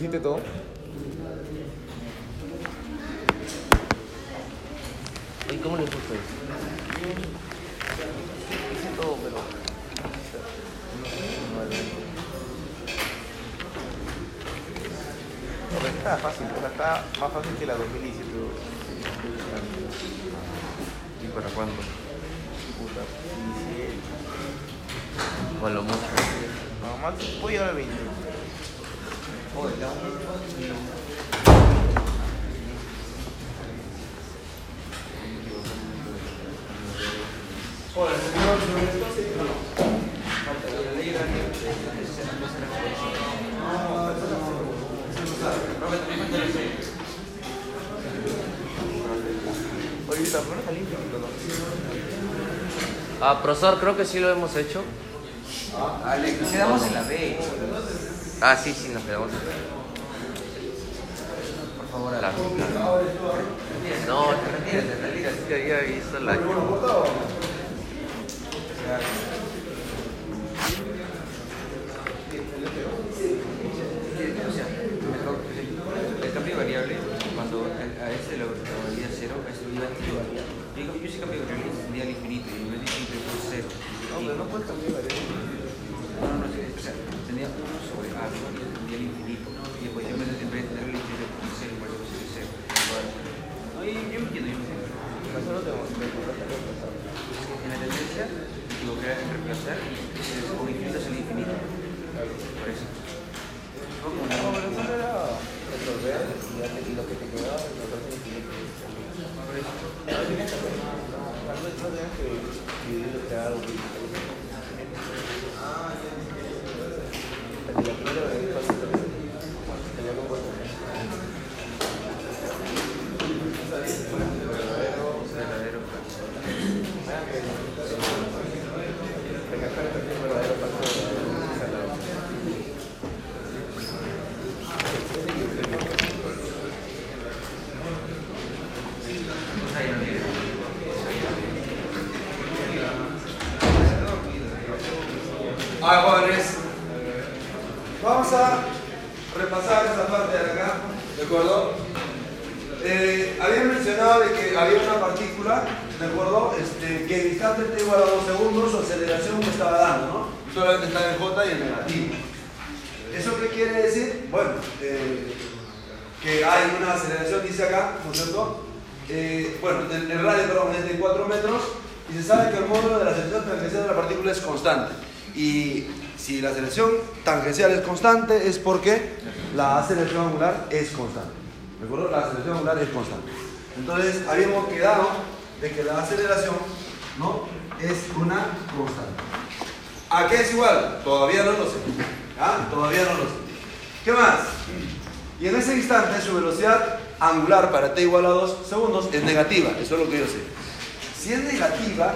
¿Hiciste todo? ¿Y cómo le puso eso? Hice todo, pero. No, pero está fácil, o sea, está más fácil que la 2017. ¿Y para cuándo? Puta, 17. O a lo mucho. No, más, voy a al 20. Ah, profesor, creo que sí lo hemos hecho. Dale, quedamos en la B. Ah, sí, sí, nos quedamos. Por favor, a La- No, Retírate, retírate. es que ahí está la. O sea, mejor, el cambio de variable, cuando a ese lo valía cero, a ese lo iba a. Yo sí cambio de variable tendría al infinito y nivel infinito por cero. No, pero no puedes cambiar variable. No, no, no, sí, o sea, tendría uno sobre a, ¿no? y tendría el infinito. Y después yo en vez de en vez de tener el infinito por cero, igual a cero. No, yo, yo me entiendo, yo me entiendo. Nosotros no tenemos que reemplazar. En la tendencia, digo que era reemplazar y es o infinito es el infinito. Por eso. No, pero solo era resolver y ya te- y lo que te quedaba resolver el infinito. Por eso. No tenías que hacer nada. No no tenías que dividirlo, crear algo. La primera vez fácil. Tenía que poner. Verdadero. Recajar el verdadero paso de la Ah, jóvenes, vamos a repasar esta parte de acá, ¿de acuerdo? Eh, había mencionado de que había una partícula, ¿de acuerdo? Este, que en instante t igual a 2 segundos, su aceleración que estaba dando, ¿no? Solamente estaba en J y en negativo. ¿Eso qué quiere decir? Bueno, eh, que hay una aceleración, dice acá, ¿no es cierto? Eh, bueno, el, el radio, perdón, es de 4 metros y se sabe que el módulo de la aceleración tangencial de la partícula es constante. Y si la aceleración tangencial es constante es porque la aceleración angular es constante. ¿De acuerdo? La aceleración angular es constante. Entonces, habíamos quedado de que la aceleración ¿no? es una constante. ¿A qué es igual? Todavía no lo sé. ¿Ah? Todavía no lo sé. ¿Qué más? Y en ese instante su velocidad angular para t igual a 2 segundos es negativa. Eso es lo que yo sé. Si es negativa,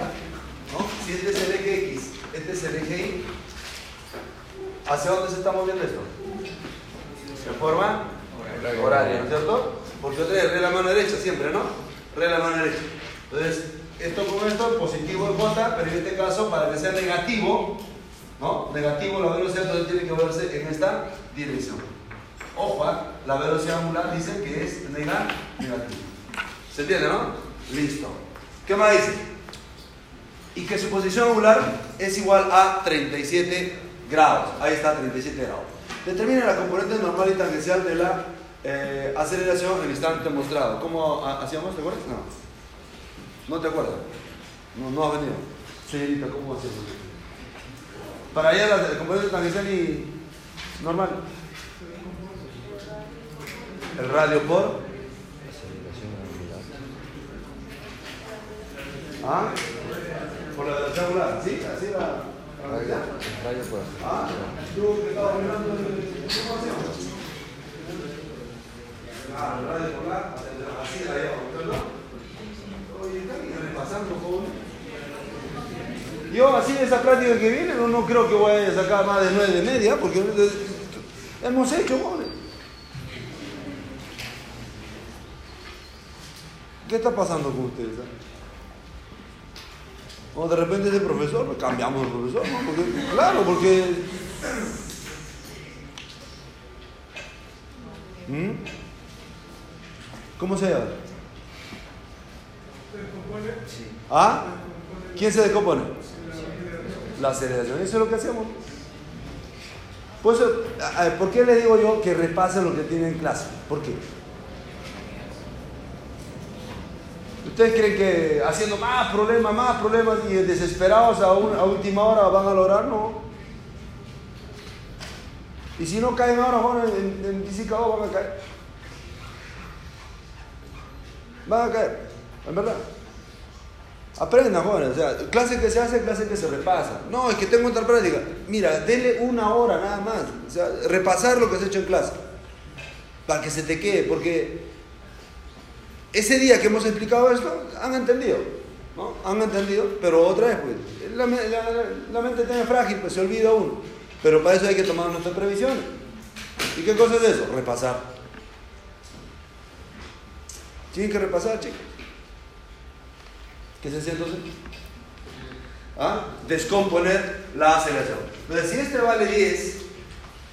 ¿no? si este es el eje X, este es el eje Y, ¿hacia dónde se está moviendo esto? De forma horaria, ¿no es cierto? Porque yo tengo re la mano derecha siempre, ¿no? Re la mano derecha. Entonces, esto con esto, positivo en J, pero en este caso, para que sea negativo, ¿no? Negativo la velocidad, entonces tiene que verse en esta dirección. Ojo, ¿ah? la velocidad angular dice que es nega- negativo. ¿Se entiende, no? Listo. ¿Qué más dice? Y que su posición angular es igual a 37 grados. Ahí está, 37 grados. Determine la componente normal y tangencial de la eh, aceleración en el instante mostrado. ¿Cómo ha- hacíamos? ¿Te acuerdas? No. ¿No te acuerdas? No, no has venido. Señorita, ¿cómo hacemos? Para allá la, la componente tangencial y normal. El radio por. ¿Ah? Por la velocidad angular, ¿sí? Así la. La velocidad. Ah, tú que mirando el- ¿cómo hacemos? Ah, el radio por la, así la llevamos, ¿verdad? Oye, está bien repasando, joven. Yo así esa práctica que viene no, no creo que voy a sacar más de nueve de media porque hemos hecho, joven. ¿Qué está pasando con ustedes? ah? O de repente ese profesor, cambiamos de profesor, ¿no? Claro, porque ¿Mm? ¿Cómo se llama? ¿Ah? ¿Quién se descompone? La aceleración. Eso es lo que hacemos. Por, eso, ¿por qué le digo yo que repasen lo que tienen en clase? ¿Por qué? ¿Ustedes creen que haciendo más problemas, más problemas y desesperados a, un- última hora van a lograr? No. Y si no caen ahora, bueno, en, en dos van a caer. Van a caer, en verdad. Aprendan, jóvenes. O sea, clase que se hace, clase que se repasa. No, es que tengo otra práctica. Mira, dele una hora nada más. O sea, repasar lo que has hecho en clase. Para que se te quede. Porque ese día que hemos explicado esto, han entendido. ¿no? Han entendido. Pero otra vez, pues, la, me- la- la mente tiene frágil, pues se olvida uno. Pero para eso hay que tomar nuestras previsiones. ¿Y qué cosa es eso? Repasar. Tienen que repasar, chicos. ¿Qué se hace entonces? ¿Ah? Descomponer la aceleración. Entonces, si este vale 10,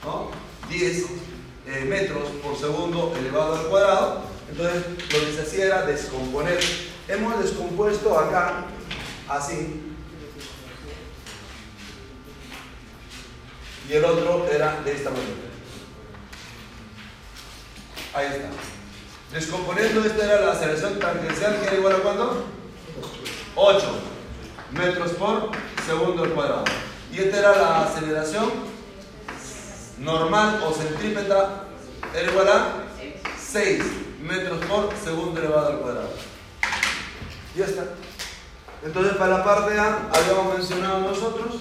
¿no? 10 eh, metros por segundo elevado al cuadrado, entonces lo que se hacía era descomponer. Hemos descompuesto acá, así, y el otro era de esta manera. Ahí está. Descomponiendo, esta era la aceleración tangencial, que era igual a cuánto? 8 metros por segundo al cuadrado. Y esta era la aceleración normal o centrípeta, era igual a 6 metros por segundo elevado al cuadrado. Ya está. Entonces, para la parte A, habíamos mencionado nosotros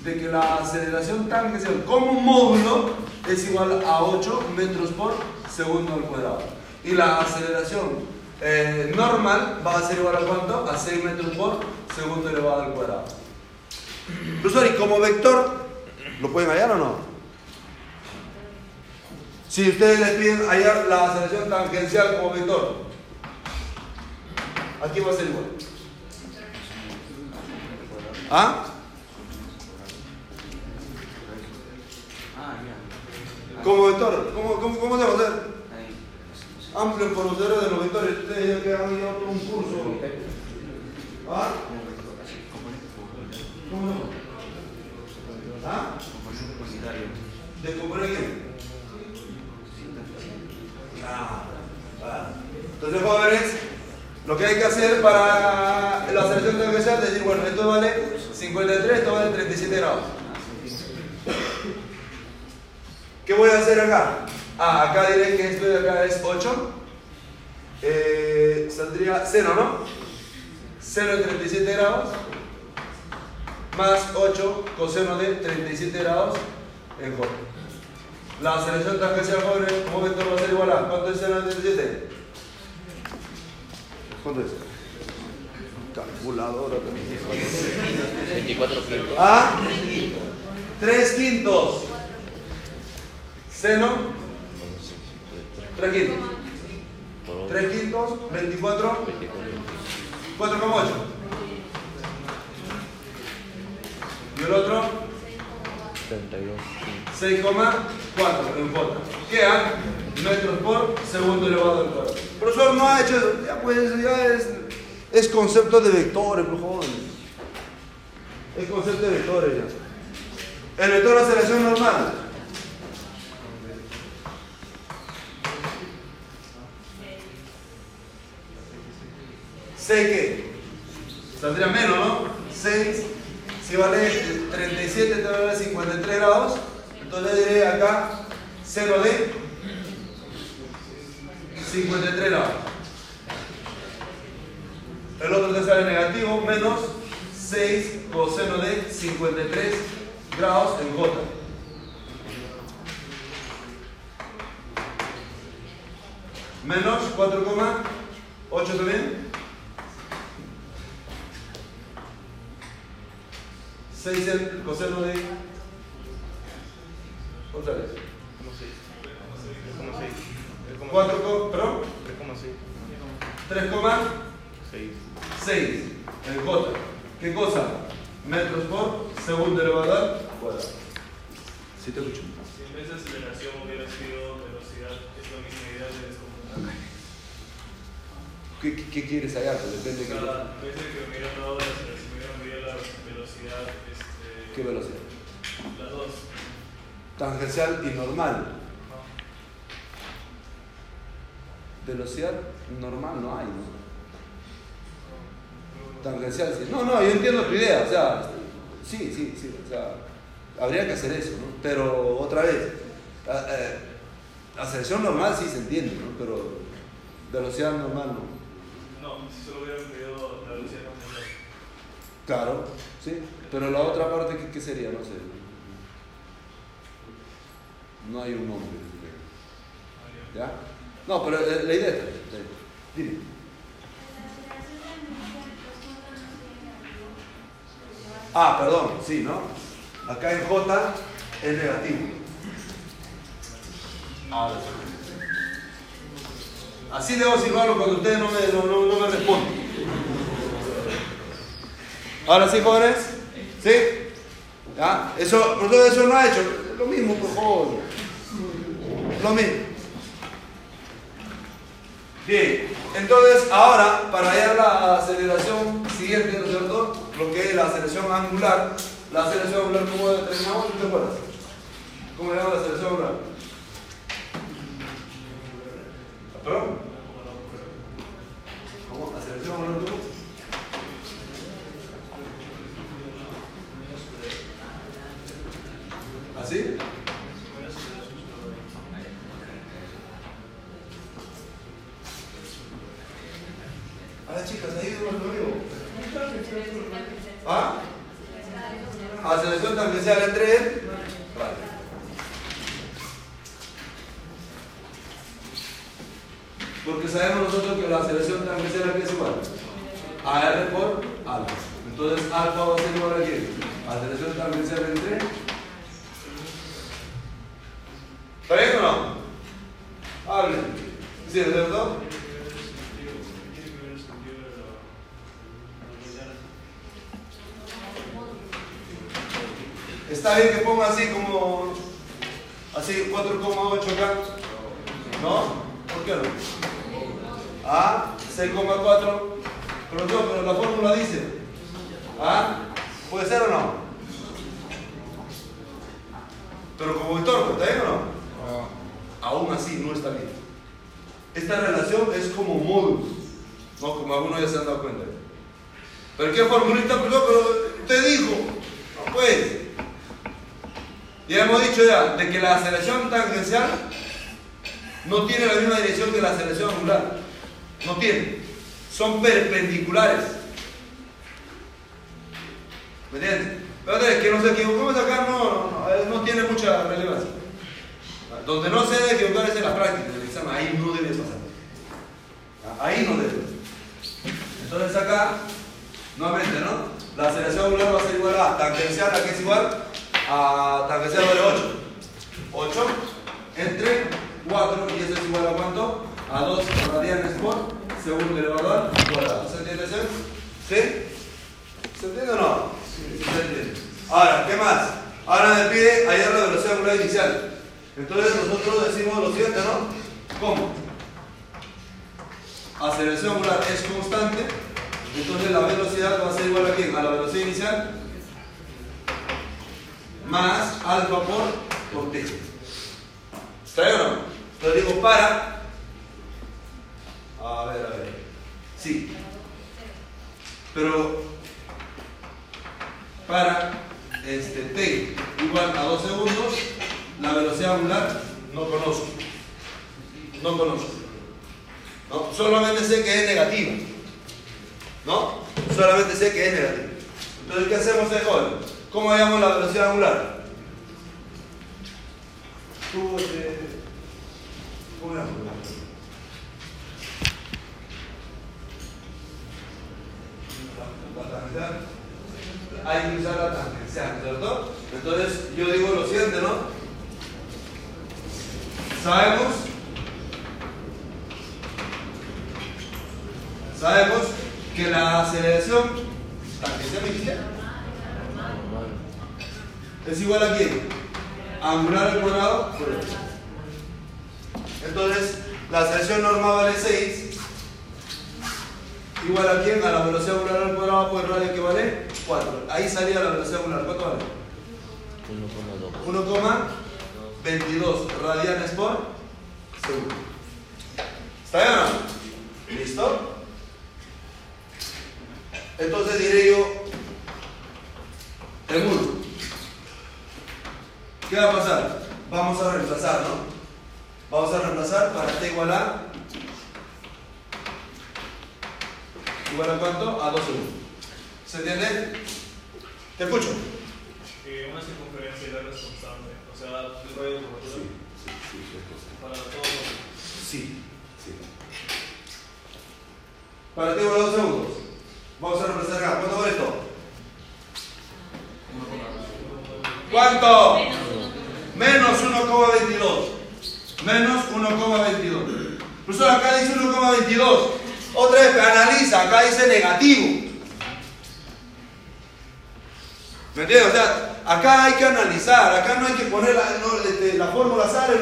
de que la aceleración tangencial como módulo es igual a 8 metros por segundo al cuadrado. Y la aceleración eh, normal va a ser igual a cuánto? A 6 metros por segundo elevado al cuadrado. Profesor, ¿y como vector lo pueden hallar o no? Si ustedes les piden hallar la aceleración tangencial como vector, aquí va a ser igual. ¿Ah? Como vector, ¿cómo, cómo, cómo se va a hacer? Ahí. Amplio conocedor de los vectores, ustedes ya que han ido todo un curso. ¿Ah? Por- ¿Cómo no? ¿Ah? unitario. ¿Descomponer quién? Ah, ah. Entonces, jóvenes, lo que hay que hacer para la aceleración tangencial es decir, bueno, esto vale 53, esto vale 37 grados. ¿Qué voy a hacer acá? Ah, acá diré que esto de acá es 8. Eh, saldría 0, ¿no? 0 de 37 grados más 8 coseno de 37 grados en J. La aceleración tangencial jóvenes como vector va a ser igual a ¿cuánto es 0 de 37? ¿Cuánto es? Calculadora también. 24 quintos. ¿Ah? 3 quintos. Seno. 3 quintos. 3 quintos, 24, 4,8. Y el otro, 32 6,4 en J. Quedan metros por segundo elevado al cuadrado. Profesor, no ha hecho eso. Ya pues, ya es, es concepto de vectores, por favor. Es concepto de vectores ya. El vector de aceleración normal. ¿6 qué? Saldría menos, ¿no? 6. Si vale 37, te va a valer 53 grados. Entonces diré acá 0 de 53 grados. El otro te sale negativo, menos 6 coseno de 53 grados en J. Menos 4,8 también. 6 el coseno de... Otra vez. 4, co- perdón, 3,6 en J. ¿Qué cosa? Metros por segundo elevado al cuadrado. ¿Sí te escucho? Si en vez de aceleración hubiera sido velocidad, es lo mismo ¿Qué, qué, qué quieres hallar? Pues depende de qué, Cada vez que me dieron todas las me la velocidad, este, qué velocidad. las dos. Tangencial y normal. Velocidad normal no hay, ¿no? Tangencial, sí. No, no, yo entiendo tu idea, o sea, sí, sí, sí, o sea, habría que hacer eso, ¿no? Pero otra vez, eh, aceleración normal sí se entiende, ¿no? Pero velocidad normal no. No, si solo hubieran pedido la velocidad tangencial. Claro, sí, pero la otra parte, ¿qué, qué sería? No sé. No hay un nombre. ¿Ya? No, pero eh, la idea bien. Dime. Ah, perdón, sí, ¿no? Acá en J es negativo. Ahora sí. Así debo silbarlo cuando ustedes no me, no, no- no me responden. Ahora sí, jóvenes. ¿Sí? ¿Ya? Eso, por todo eso no ha hecho. Lo mismo, por favor. Bien, entonces ahora para hallar la aceleración siguiente, ¿no es cierto? Lo que es la aceleración angular. La aceleración angular, ¿cómo determinamos? ¿Tú te acuerdas? ¿Cómo le llamamos la aceleración angular? ¿Perdón? ¿Cómo? ¿Aceleración angular tú? ¿Así? A las chicas, ahí no lo veo. ¿Ah? Aceleración tangencial entre él. Vale. Porque sabemos nosotros que la aceleración tangencial es igual a R por alfa. Entonces alfa va a ser igual a qué? Aceleración tangencial entre ¿Está bien o no? Hablen. ¿Sí, es cierto? Está bien que ponga así como. Así 4,8 acá. ¿No? ¿Por qué no? Ah, 6,4. Pero no, pero la fórmula dice. ¿Ah? ¿Puede ser o no? Pero como vector, ¿está bien o no? Aún así no está bien. Esta relación es como módulos, ¿no? Como algunos ya se han dado cuenta. ¿Pero qué formulita? Pero, usted dijo, no pues. Ya hemos dicho ya, de que la aceleración tangencial no tiene la misma dirección que la aceleración angular. No tiene. Son perpendiculares. ¿Me entiendes? Pero es que nos equivocamos acá no, no, no, eh, no tiene mucha relevancia. Donde no se debe equivocar es en la práctica, en el examen. Ahí no debe pasar. Ahí no debe. Entonces acá, nuevamente, ¿no? La aceleración angular va a ser igual a tangencial, ¿a qué es igual? A tangencial vale 8. 8 entre 4, y eso es igual a cuánto? A 2 radianes por segundo elevado al cuadrado. ¿Se entiende eso? ¿Sí? ¿Se entiende o no? Se entiende. Ahora, ¿qué más? Ahora me pide hallar la velocidad angular inicial. Entonces nosotros decimos lo siguiente, ¿no? ¿Cómo? Aceleración angular es constante, entonces la velocidad va a ser igual a quién? A la velocidad inicial más alfa por, t. ¿Está bien o no? Entonces digo para. A ver, a ver. Sí. Pero para este, t igual a 2 segundos, la velocidad angular no conozco. No conozco. ¿No? Solamente sé que es negativa. ¿No? Solamente sé que es negativa. Entonces, ¿qué hacemos de joven? ¿Cómo hallamos la velocidad angular? ¿Cómo llamas? La tangencial. Hay que usar la tangencial, ¿cierto? Entonces, yo digo lo siguiente, ¿no? Sabemos Sabemos que la aceleración tangencial me es igual a quién? Angular al cuadrado. Entonces, La aceleración normal vale 6. Igual a quién? A la velocidad angular al cuadrado por el radio que vale 4. Ahí salía la velocidad angular. ¿Cuánto vale? 1,2. 1,22 radianes por segundo. ¿Está bien? ¿Listo? Entonces diré yo, 1. ¿Qué va a pasar? Vamos a reemplazar, ¿no? Vamos a reemplazar para t igual a. ¿Igual a cuánto? A 2 segundos. ¿Se entiende? Te escucho. Que una circunferencia es constante. O sea, el radio de cobertura para todos los. Sí, sí. Para ti igual a 2 segundos. Vamos a reemplazar acá. ¿Cuánto vale esto? ¿Cuánto? Menos 1,22. Menos 1,22. Profesor, acá dice 1,22. Otra vez, analiza. Acá dice negativo. ¿Me entiendes? O sea, acá hay que analizar. Acá no hay que poner la, este, la fórmula sale.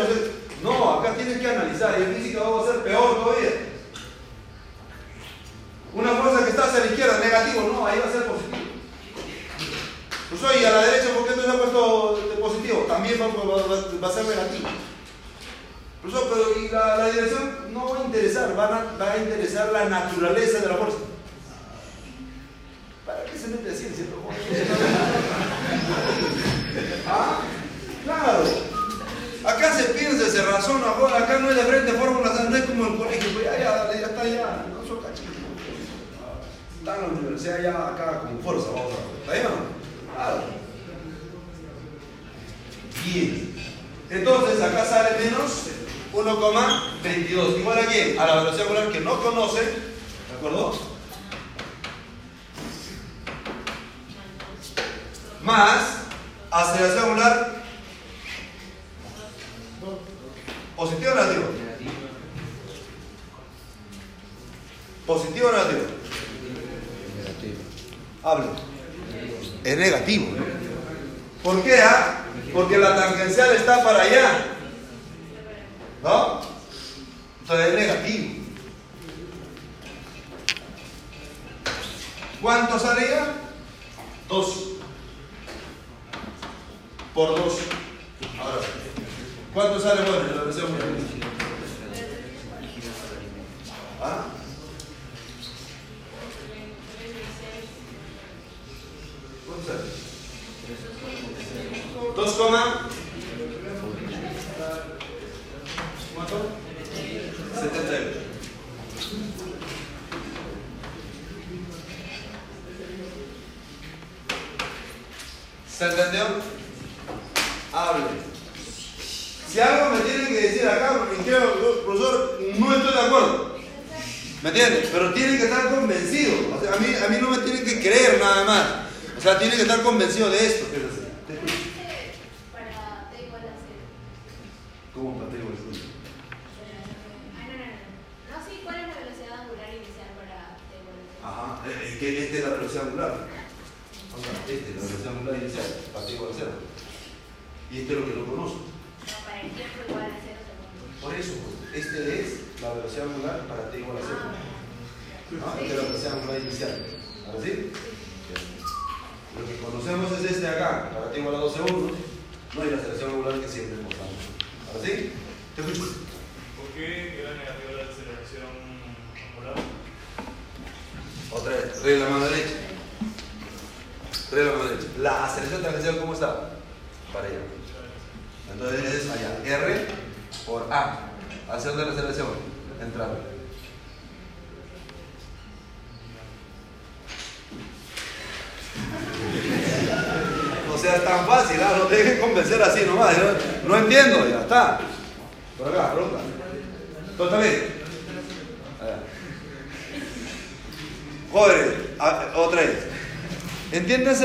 No, no, acá tienes que analizar. Y en física vamos a ser peor todavía. Una fuerza que está hacia la izquierda, negativo. No, ahí va a ser positivo. Pues a la derecha, ¿por qué ha puesto positivo? También va, a ser negativo. Profesor, pero y la, dirección no va a interesar, a- va a interesar la naturaleza de la fuerza. ¿Para qué se mete en cierto modo? ¿Ah? Claro. Acá se piensa, se razona, acá no es de frente fórmulas, no es como el colegio, pues ya, ya, está ya, no son cachitos. Está en la universidad ya acá con fuerza, vamos a ver. ¿Está bien o no? Bien. Entonces acá sale menos 1,22. Igual a quién? A la velocidad angular que no conoce. ¿De acuerdo? Más aceleración angular. ¿Positivo o negativo? ¿Positivo o negativo? Negativo. Hable. Es negativo. ¿Por qué? ah? Porque la tangencial está para allá. ¿No? Entonces es negativo. ¿Cuánto salía? Dos. Por dos. Ahora, ¿cuánto sale bueno ¿Ah? ¿Cuánto sale? Dos coma. ¿Cuánto? 78. ¿Se entendió? Hable. Si algo me tienen que decir acá, porque quiero, profesor, no estoy de acuerdo. ¿Me entiendes? Pero tienen que estar convencidos. A, mí, a mí no me tienen que creer nada más. O sea, tienen que estar convencidos de esto.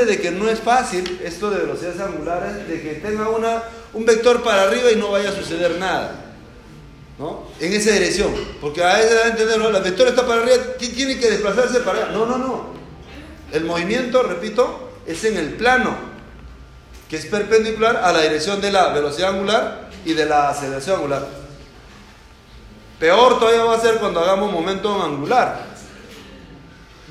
de que no es fácil esto de velocidades angulares, de que tenga una, un vector para arriba y no vaya a suceder nada. ¿no? En esa dirección. Porque a veces a entender, ¿no? la vector está para arriba, tiene que desplazarse para allá. No, no, no. El movimiento, repito, es en el plano, que es perpendicular a la dirección de la velocidad angular y de la aceleración angular. Peor todavía va a ser cuando hagamos momento angular.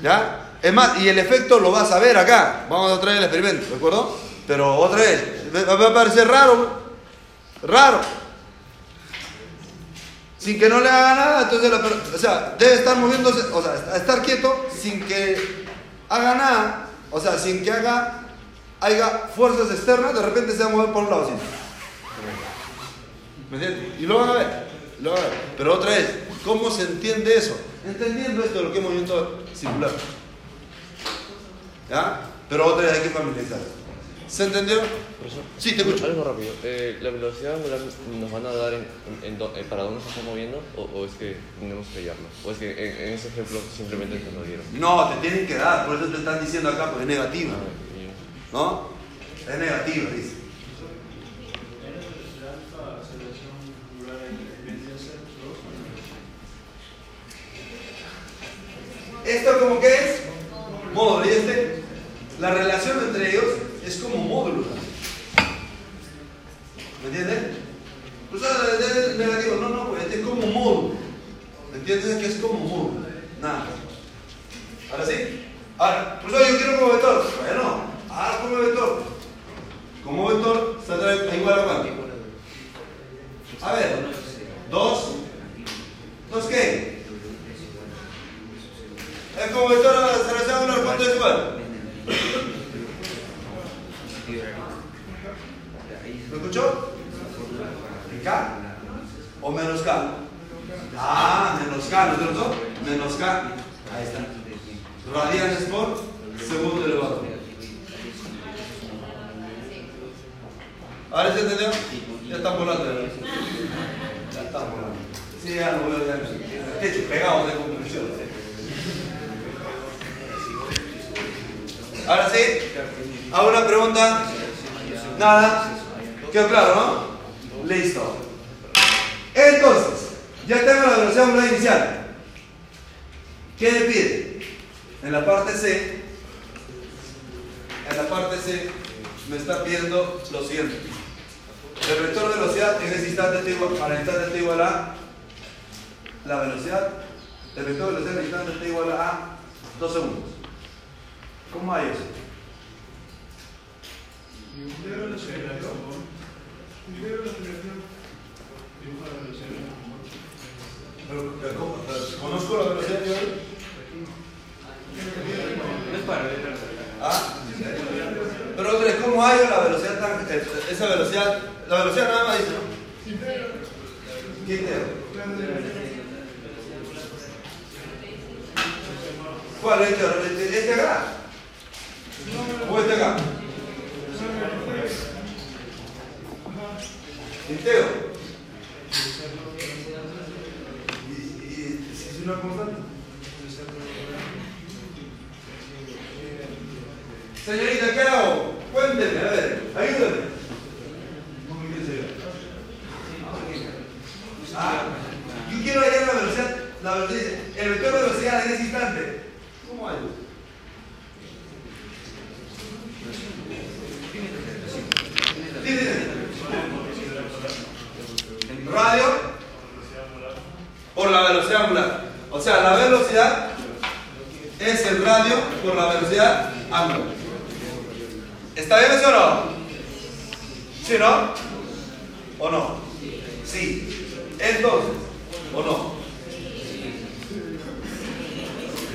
¿Ya? Es más, y el efecto lo vas a ver acá. Vamos a traer el experimento, ¿de acuerdo? Pero otra vez, va a parecer raro, raro. Sin que no le haga nada, entonces la o sea, debe estar moviéndose, o sea, estar quieto sin que haga nada, o sea, sin que haga, haya fuerzas externas, de repente se va a mover por un lado, ¿sí? ¿Me entiendes? Y lo van a ver, lo van a ver. Pero otra vez, ¿cómo se entiende eso? Entendiendo esto de lo que es movimiento circular. ¿Ya? Pero otra vez hay que familiarizar. ¿Se entendió? Profesor, sí, te escucho. Algo rápido. Eh, ¿La velocidad angular nos van a dar en, en, en eh, para dónde se está moviendo o, o, es que tenemos que hallarlo? ¿O es que en, en ese ejemplo simplemente te lo dieron? No, te tienen que dar, por eso te están diciendo acá, porque es negativa. Ah, ¿No? Es negativa, dice. ¿Esto como que la relación entre ellos es como módulo.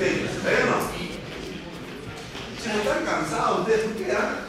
¿eh, ustedes, ¿verdad? Si no están cansados ustedes, ¿por qué dan?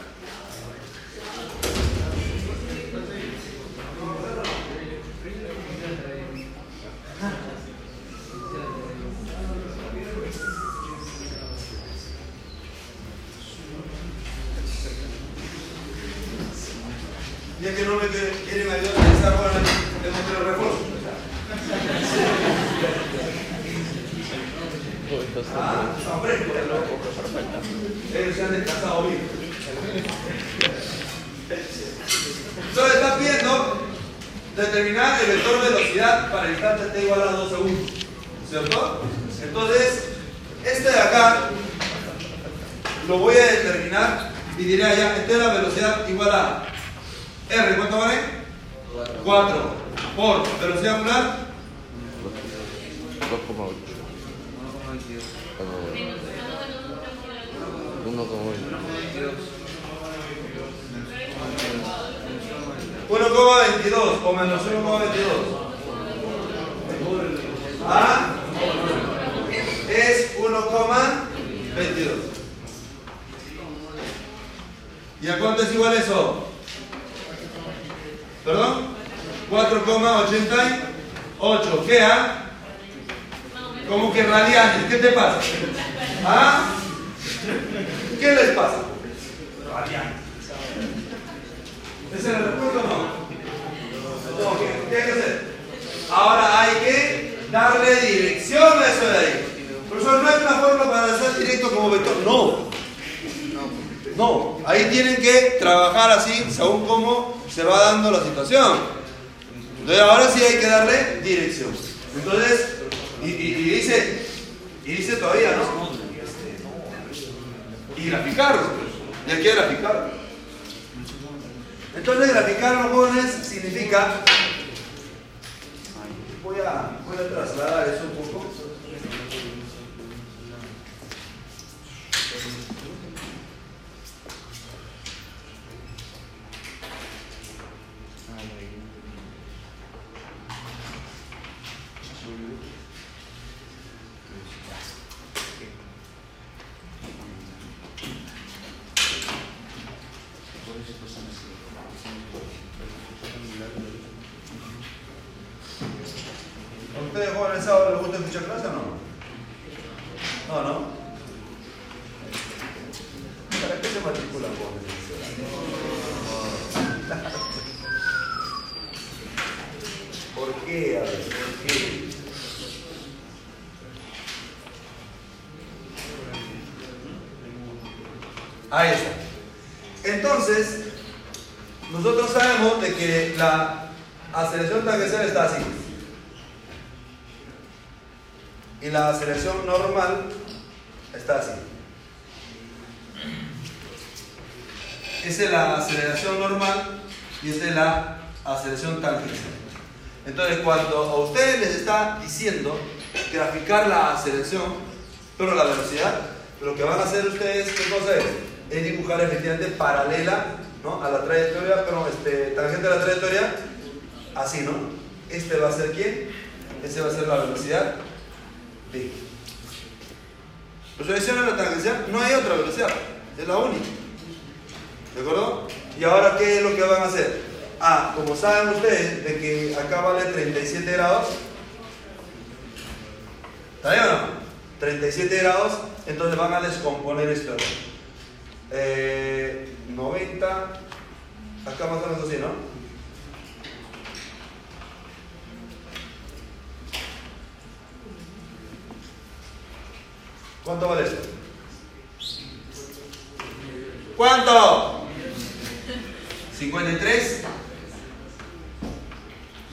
Ahí está. Entonces, nosotros sabemos de que la aceleración tangencial está así. Y la aceleración normal está así. Esa es la aceleración normal y esta es la aceleración tangencial. Entonces, cuando a ustedes les está diciendo graficar la aceleración, pero la velocidad, lo que van a hacer ustedes, ¿qué cosa es? Es dibujar efectivamente paralela ¿no? a la trayectoria, pero este, tangente a la trayectoria, así, ¿no? Este va a ser quién? Este va a ser la velocidad B. Pues selecciona la tangencial, no hay otra velocidad, es la única. ¿De acuerdo? Y ahora, ¿qué es lo que van a hacer? Ah, como saben ustedes, de que acá vale 37 grados. ¿Está bien o no? 37 grados, entonces van a descomponer esto. Eh, 90, acá más o menos así, ¿no? ¿Cuánto vale esto? ¿Cuánto? 53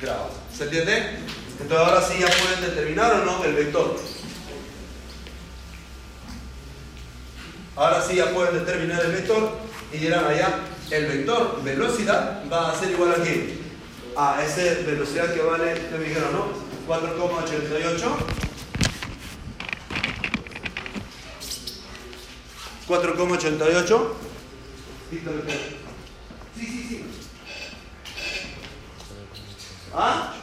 grados. ¿Se entiende? Entonces ahora sí ya pueden determinar o no el vector. Ahora sí ya pueden determinar el vector y dirán allá, el vector velocidad va a ser igual a qué? A esa velocidad que vale, ¿qué me dijeron, no? 4,88 4,88 Sí, sí, sí. ¿Ah?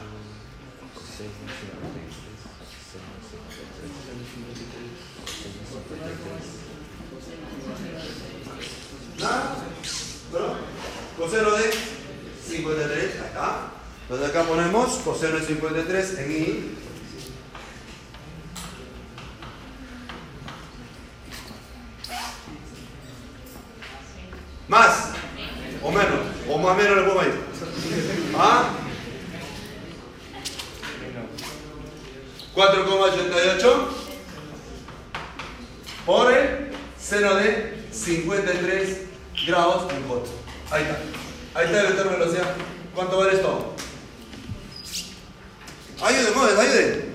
¿Pero? Coseno de 53, ahí está. Entonces acá ponemos coseno de 53 en I. ¿Más? ¿O menos? ¿O más menos le pongo ahí? ¿Ah? 4,88 por el seno de 53 grados en J. Ahí está. Ahí está el vector velocidad. ¿Cuánto vale esto? Ayude, móvil, ayude.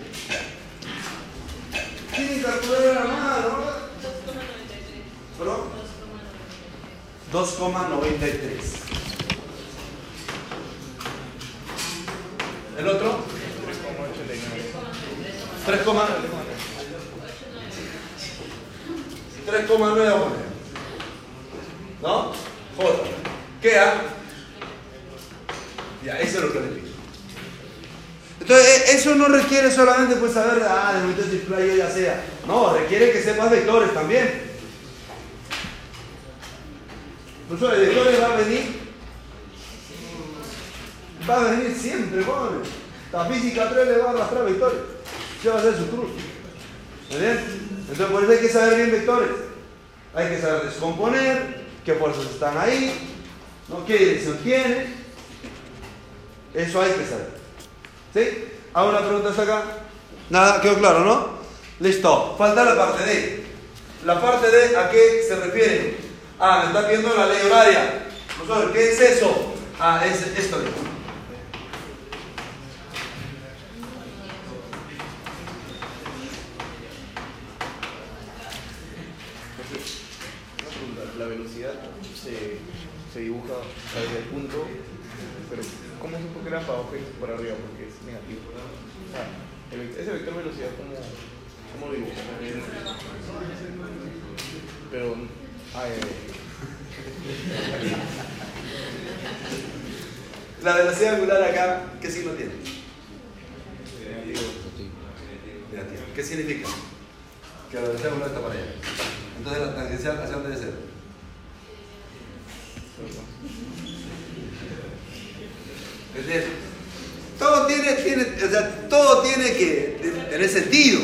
Tienen calculadora la mano. ¿Perdón? 2,93. ¿El otro? 3,9. 3,9 a poner. ¿No? J. ¿Qué A? Ya, eso es lo que le pido. Entonces, e- eso no requiere solamente pues saber, ah, de meter display ya sea. No, requiere que sepas vectores también. Profesor, el vectores va a venir. Va a venir siempre, pobre. La física 3 le va a arrastrar vectores. Ese va a ser su cruz. ¿Me entiendes? Entonces, por eso hay que saber bien vectores. Hay que saber descomponer, qué fuerzas están ahí, ¿no? qué dirección tiene. Eso hay que saber. ¿Sí? ¿Hago una pregunta hasta acá? Nada, quedó claro, ¿no? Listo. Falta la parte D. La parte D, ¿a qué se refiere? Ah, me está pidiendo la ley horaria. Profesor, ¿qué es eso? Ah, es esto. Una pregunta, la velocidad se, se dibuja desde el punto, pero ¿cómo supo que era para y para arriba? Porque es negativo. El- ese vector velocidad, ¿cómo, cómo lo dibuja? Pero, ah, La velocidad angular acá, ¿qué signo tiene? Negativo. ¿Qué significa? Que la velocidad angular está para allá. Entonces la tangencial, ¿hacia dónde debe ser? ¿Entiendes? Todo tiene, tiene, o sea, todo tiene que tener sentido.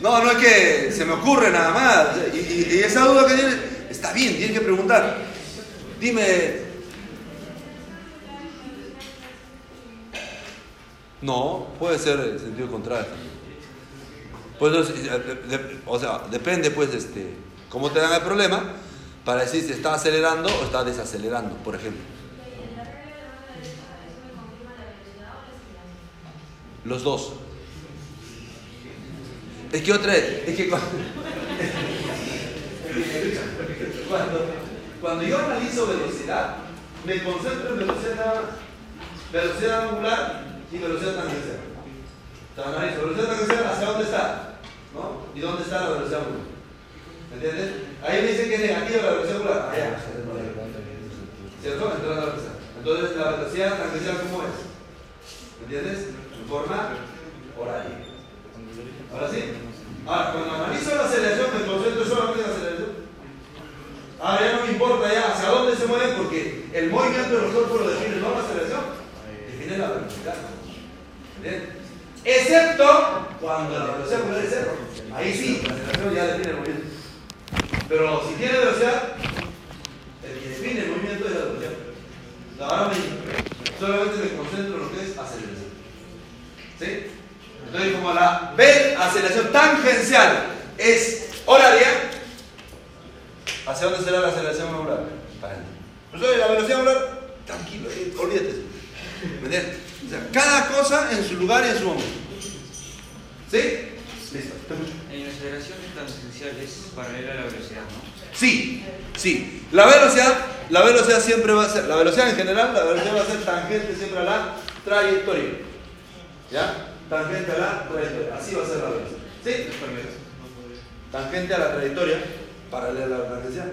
No, no es que se me ocurre nada más. Y, esa duda que tienes, está bien, tienes que preguntar. Dime, No, puede ser el sentido contrario. Pues, o sea, depende pues este, cómo te dan el problema para decir si está acelerando o está desacelerando, por ejemplo. Los dos. Es que otra vez, es que cuando, cuando, cuando yo analizo velocidad, me concentro en velocidad, velocidad angular y velocidad tangencial. O analizo velocidad tangencial hacia dónde está, ¿no? Y dónde está la velocidad angular. ¿Me entiendes? Ahí me dicen que es negativa la velocidad angular. Allá. ¿Cierto? Entonces la velocidad. Entonces la velocidad tangencial, ¿cómo es? ¿Me entiendes? En forma horaria. ¿Ahora sí? Ahora, cuando analizo la aceleración, me concentro solamente en la aceleración. Ahora ya no me importa ya hacia dónde se mueven porque el movimiento de los cuerpos lo define, no la aceleración. Define la velocidad. ¿Bien? Excepto cuando la velocidad es cero. Ahí sí, la aceleración ya define el movimiento. Pero si tiene velocidad, el que define el movimiento es la velocidad. Ahora me- solamente me concentro en lo que es aceleración. ¿Sí? Entonces, como la B, aceleración tangencial, es horaria, ¿hacia dónde será la aceleración angular? Para adelante. Profesor, la velocidad angular, tranquilo, eh, olvídate. ¿Me entiendes? O sea, cada cosa en su lugar y en su momento. ¿Sí? Listo, te escucho. En la aceleración tangencial es paralela a la velocidad, ¿no? Sí, sí. La velocidad, la velocidad siempre va a ser, la velocidad en general, la velocidad va a ser tangente siempre a la trayectoria. ¿Ya? Tangente a la trayectoria. Así va a ser la velocidad. ¿Sí? Tangente a la trayectoria, paralela a la tangencial.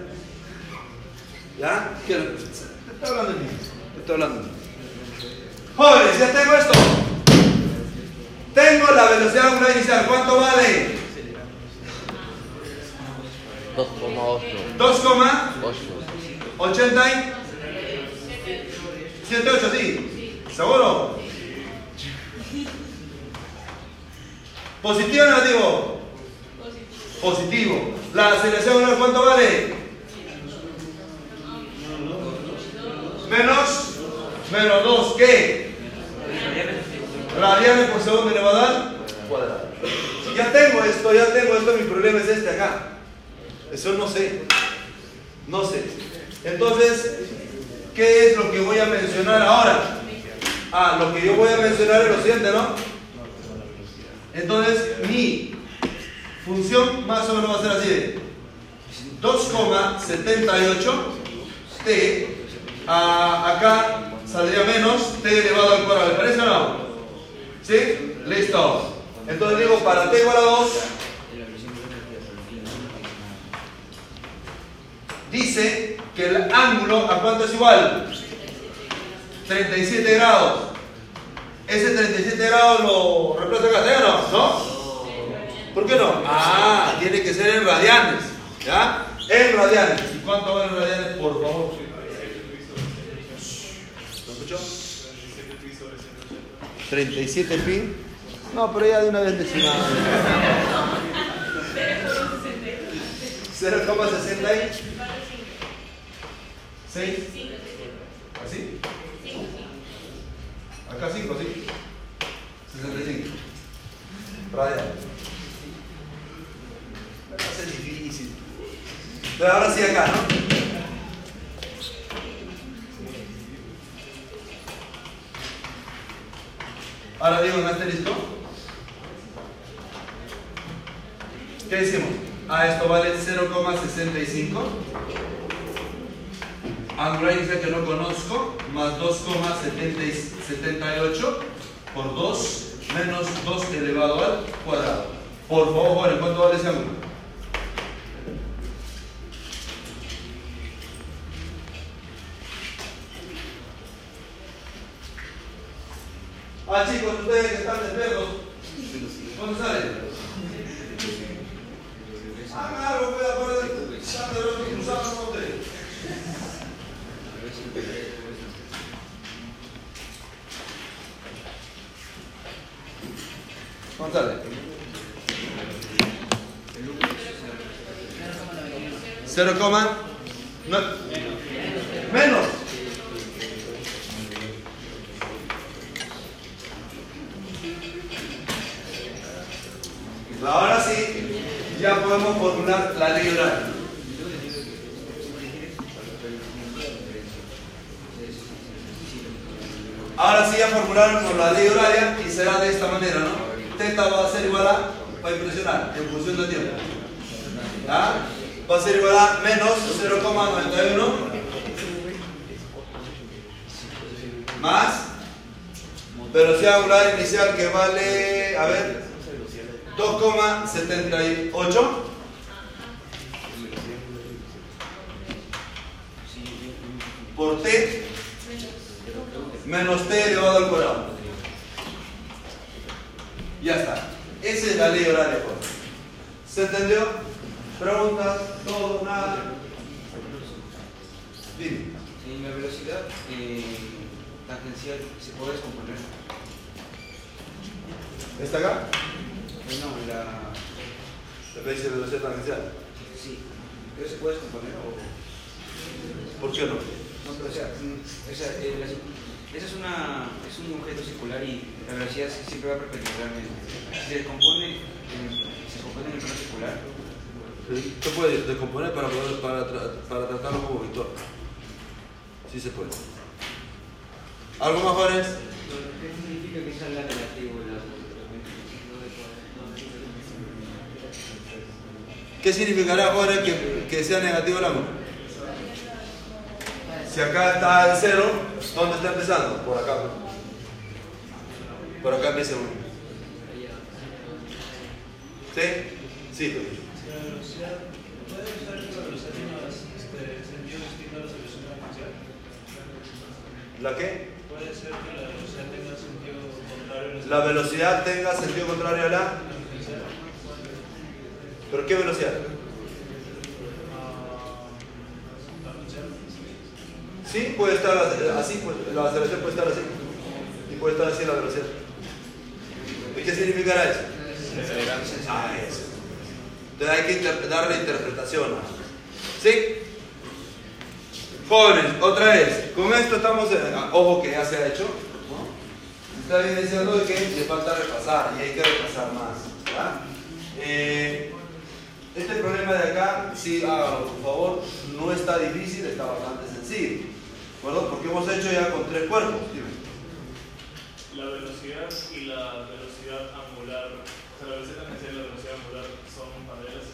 ¿Ya? ¿Qué? Estoy hablando de mí. Estoy hablando de mí. Jóvenes, ya tengo esto. Tengo la velocidad angular inicial. ¿Cuánto vale? 2,8. 2,8. 8. 80 y 108, sí. ¿Seguro? ¿Positivo o negativo? Positivo. ¿La aceleración angular cuánto vale? Menos. Menos 2. ¿Qué? Radianes por segundo elevado al cuadrado. Si ya tengo esto, ya tengo esto, mi problema es este acá. Eso no sé. No sé. Entonces, ¿qué es lo que voy a mencionar ahora? Ah, lo que yo voy a mencionar es lo siguiente, ¿no? Entonces, mi función más o menos va a ser así de 2,78 t ah, acá saldría menos t elevado al cuadrado, ¿le parece o no? ¿Sí? Listo. Entonces digo, para t igual a 2, La versión de la dice que el ángulo, ¿a cuánto es igual? 37 grados. Ese 37 grados lo reemplaza castellano, ¿no? ¿Por qué no? Ah, tiene que ser en radianes. ¿Ya? En radianes. ¿Y cuánto vale en radianes, por favor? ¿Lo escuchó? 37 pi. No, pero ya de una vez decimos. 0,60 6. ¿Así? Acá 5, ¿sí? 65. Radial. Me va a ser difícil. Pero ahora sí acá, ¿no? Ahora digo un asterisco. ¿Qué decimos? Ah, esto vale 0,65. Angular inicial que no conozco, más 2,78 por 2 menos 2 elevado al cuadrado. Por favor, ¿en cuánto vale ese ángulo? ¿Pero qué velocidad? Sí, puede estar así, la aceleración puede estar así. Y puede estar así la velocidad. ¿Y qué significará eso? Ah, eso. Entonces hay que inter- darle interpretación. ¿Sí? Jóvenes, otra vez. Con esto estamos, eh, ah, ojo que ya se ha hecho. ¿no? Está bien diciendo que le falta repasar y hay que repasar más. ¿ya? Eh, este problema de acá, sí, hágalo, por favor, no está difícil, está bastante sencillo. ¿De acuerdo? Porque hemos hecho ya con tres cuerpos. La velocidad y la velocidad angular, o sea, la velocidad tangencial y la velocidad angular son paralelas.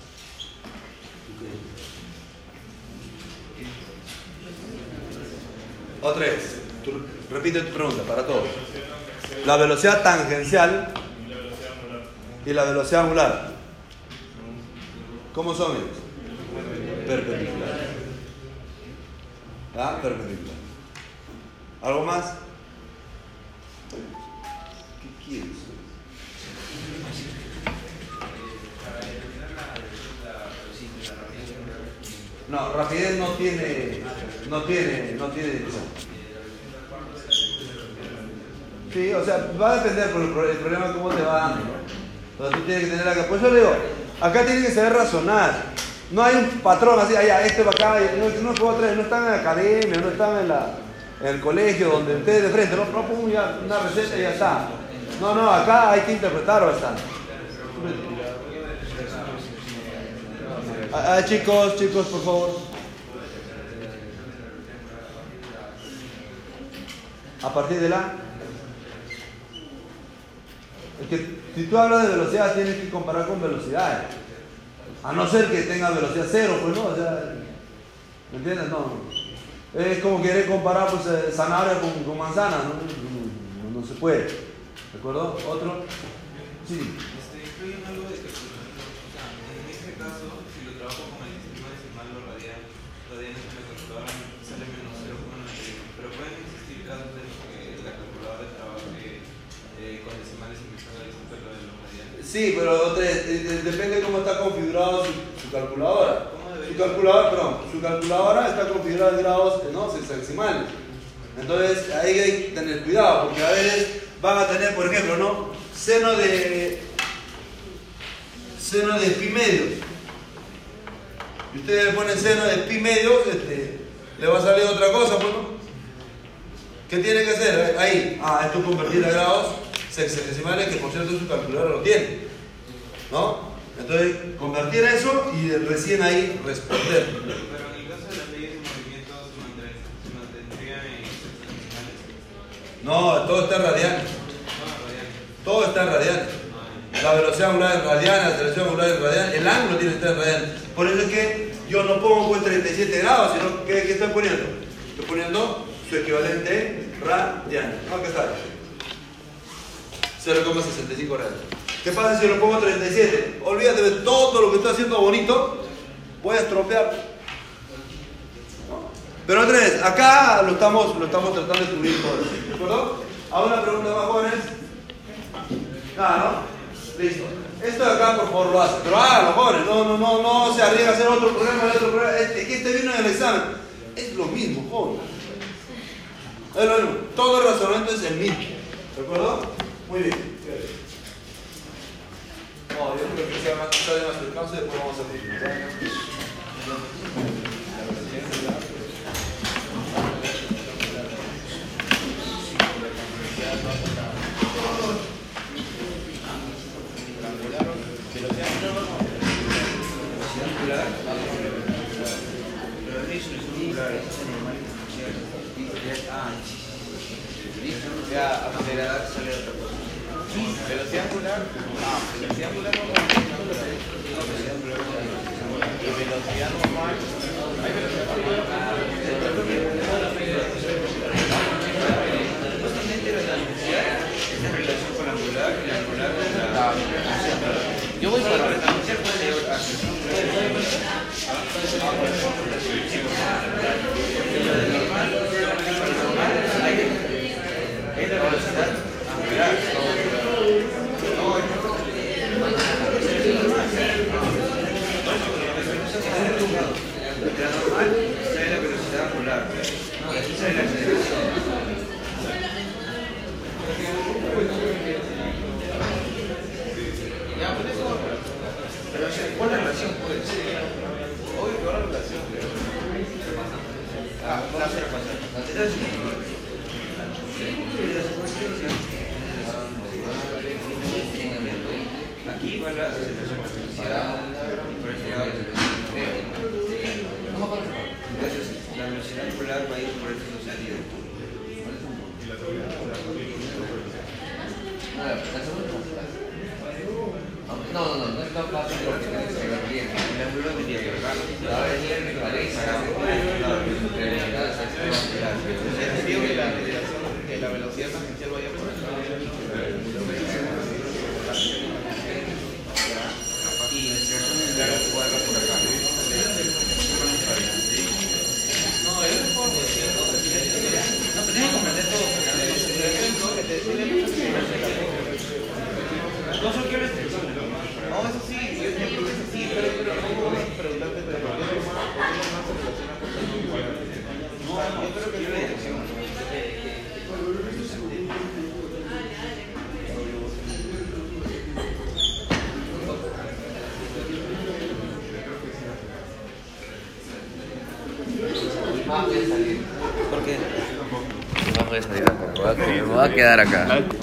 Otra vez. Tú- repite tu pregunta para todos. La velocidad tangencial La velocidad tangencial y la velocidad angular. y la velocidad angular. ¿Cómo son ellos? Perpendiculares. ¿Ah? Perpendicular. ¿Algo más? ¿Qué quieres? No, rapidez no tiene, no tiene, no tiene. Sí, o sea, va a depender por el, pro- el problema cómo te va dando. Entonces tú tienes que tener acá. Por eso le digo, acá tienes que saber razonar. No hay un patrón así, allá, este va acá, no, no, puedo traer, no están en la academia, no están en, la, en el colegio donde ustedes de frente, no, no una receta y ya está. No, no, acá hay que interpretar bastante. Ah, ah, chicos, chicos, por favor. A partir de la... Que si tú hablas de velocidad tienes que comparar con velocidades. A no ser que tenga velocidad cero, pues no, o sea, ¿me entiendes? No. Es como querer comparar pues eh, zanahoria con, con manzana, ¿no? No, no se puede. ¿De acuerdo? ¿Otro? Sí. Sí, pero otra depende de cómo está configurado su, su calculadora. ¿Cómo Su calculadora, perdón, su calculadora está configurada en grados ¿no? sexagesimales. Entonces ahí hay que tener cuidado, porque a veces van a tener, por ejemplo, ¿no? Seno de seno de pi medios. Y ustedes le ponen seno de pi medios, este, le va a salir otra cosa, pues, ¿no? ¿Qué tiene que hacer? Ahí, ah, esto es convertir a grados sexagesimales, que por cierto su calculadora lo tiene. ¿No? Entonces, convertir eso y recién ahí responder. Pero en el caso de las leyes de movimiento se mantendría, en sexagesimales. No, todo está radial. Todo está en radial. La velocidad angular es radial, la aceleración angular es radial, el ángulo tiene que estar en radial. Por eso es que yo no pongo pues 37 grados, sino que ¿qué estoy poniendo? Estoy poniendo su equivalente radial. No, ¿qué está? 0,65 radios. ¿Qué pasa si lo pongo 37? Olvídate de todo lo que estoy haciendo bonito, voy a estropear. Pero vez, acá lo estamos, lo estamos tratando de cubrir todo. ¿De acuerdo? Ahora una pregunta más, jóvenes. Nada, ¿no? Listo. Esto de acá, por favor, lo hace. Pero hágalo, jóvenes. No, no, no, no se arriesga a hacer otro programa, otro programa. Este, este vino en el examen. Es lo mismo, jóvenes. Es lo mismo. Todo el razonamiento es el mismo. ¿De acuerdo? Muy bien. No, yo creo que sea más sale más descanso y después vamos a seguir. Ya, sale otra cosa. Velocidad angular, velocidad angular. Y velocidad normal. Hay velocidad. Justamente velocidad angular la la. La velocidad angular. La normal sale la velocidad angular. Y aquí sale la aceleración. Pero ¿cuál es la relación? Pues? Obvio que la relación, pero. Ah, vamos a repasar. Aquí va la la. Entonces, la va. No, no, no, no. va a quedar acá. Ah,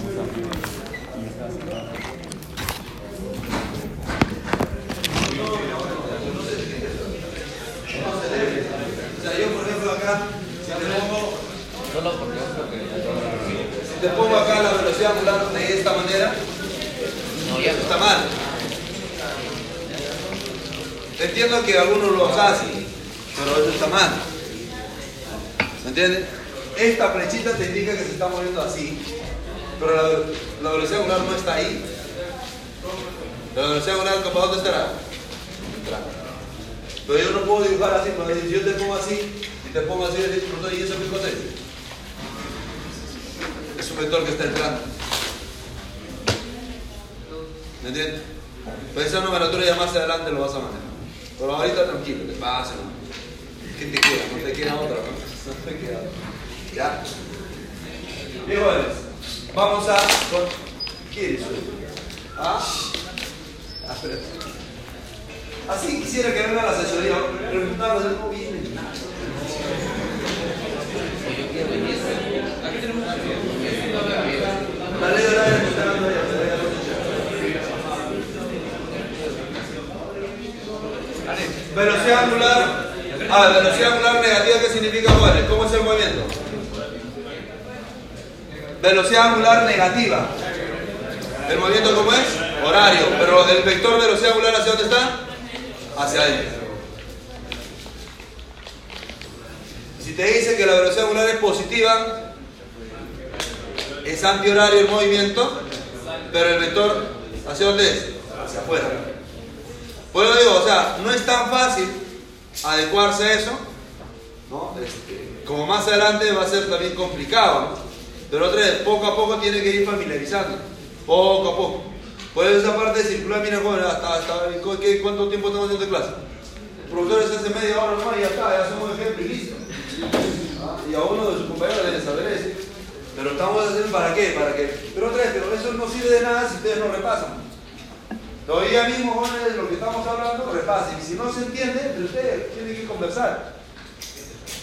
fácil. Si no se entiende, entre ustedes tienen que conversar.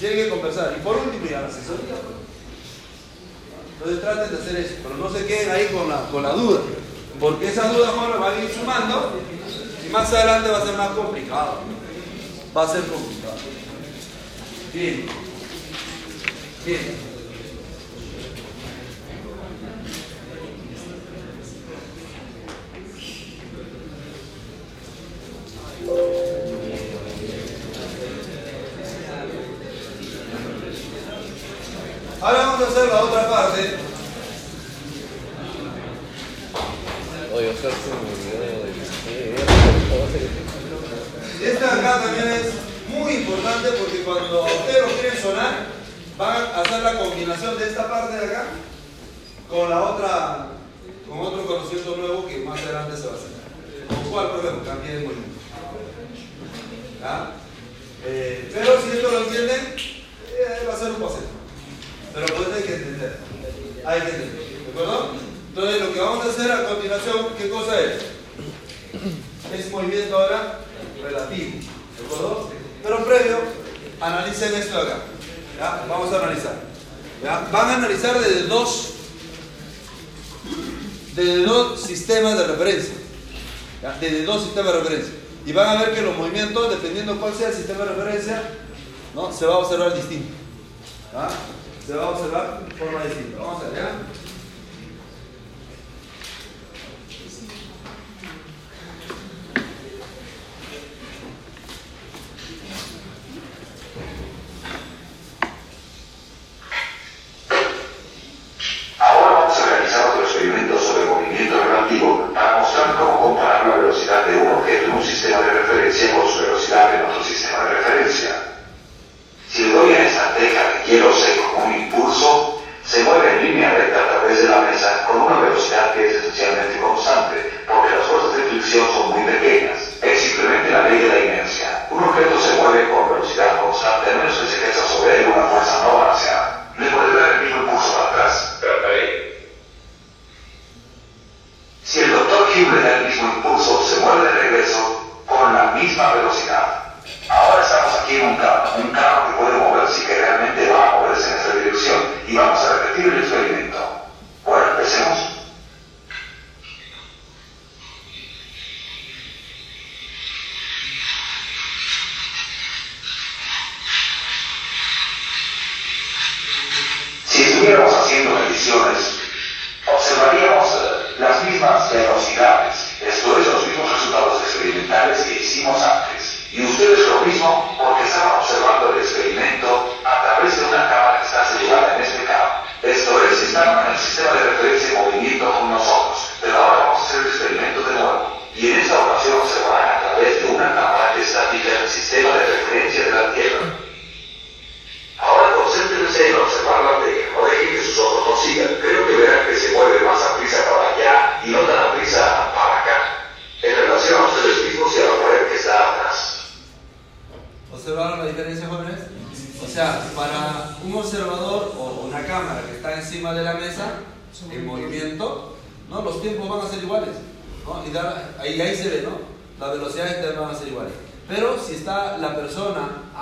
Tienen que conversar. Y por último, y a la asesoría. Entonces traten de hacer eso, pero no se queden ahí con la, con la duda. Porque esa duda, Juan, va a ir sumando y más adelante va a ser más complicado. Va a ser complicado. Bien. Bien. Ustedes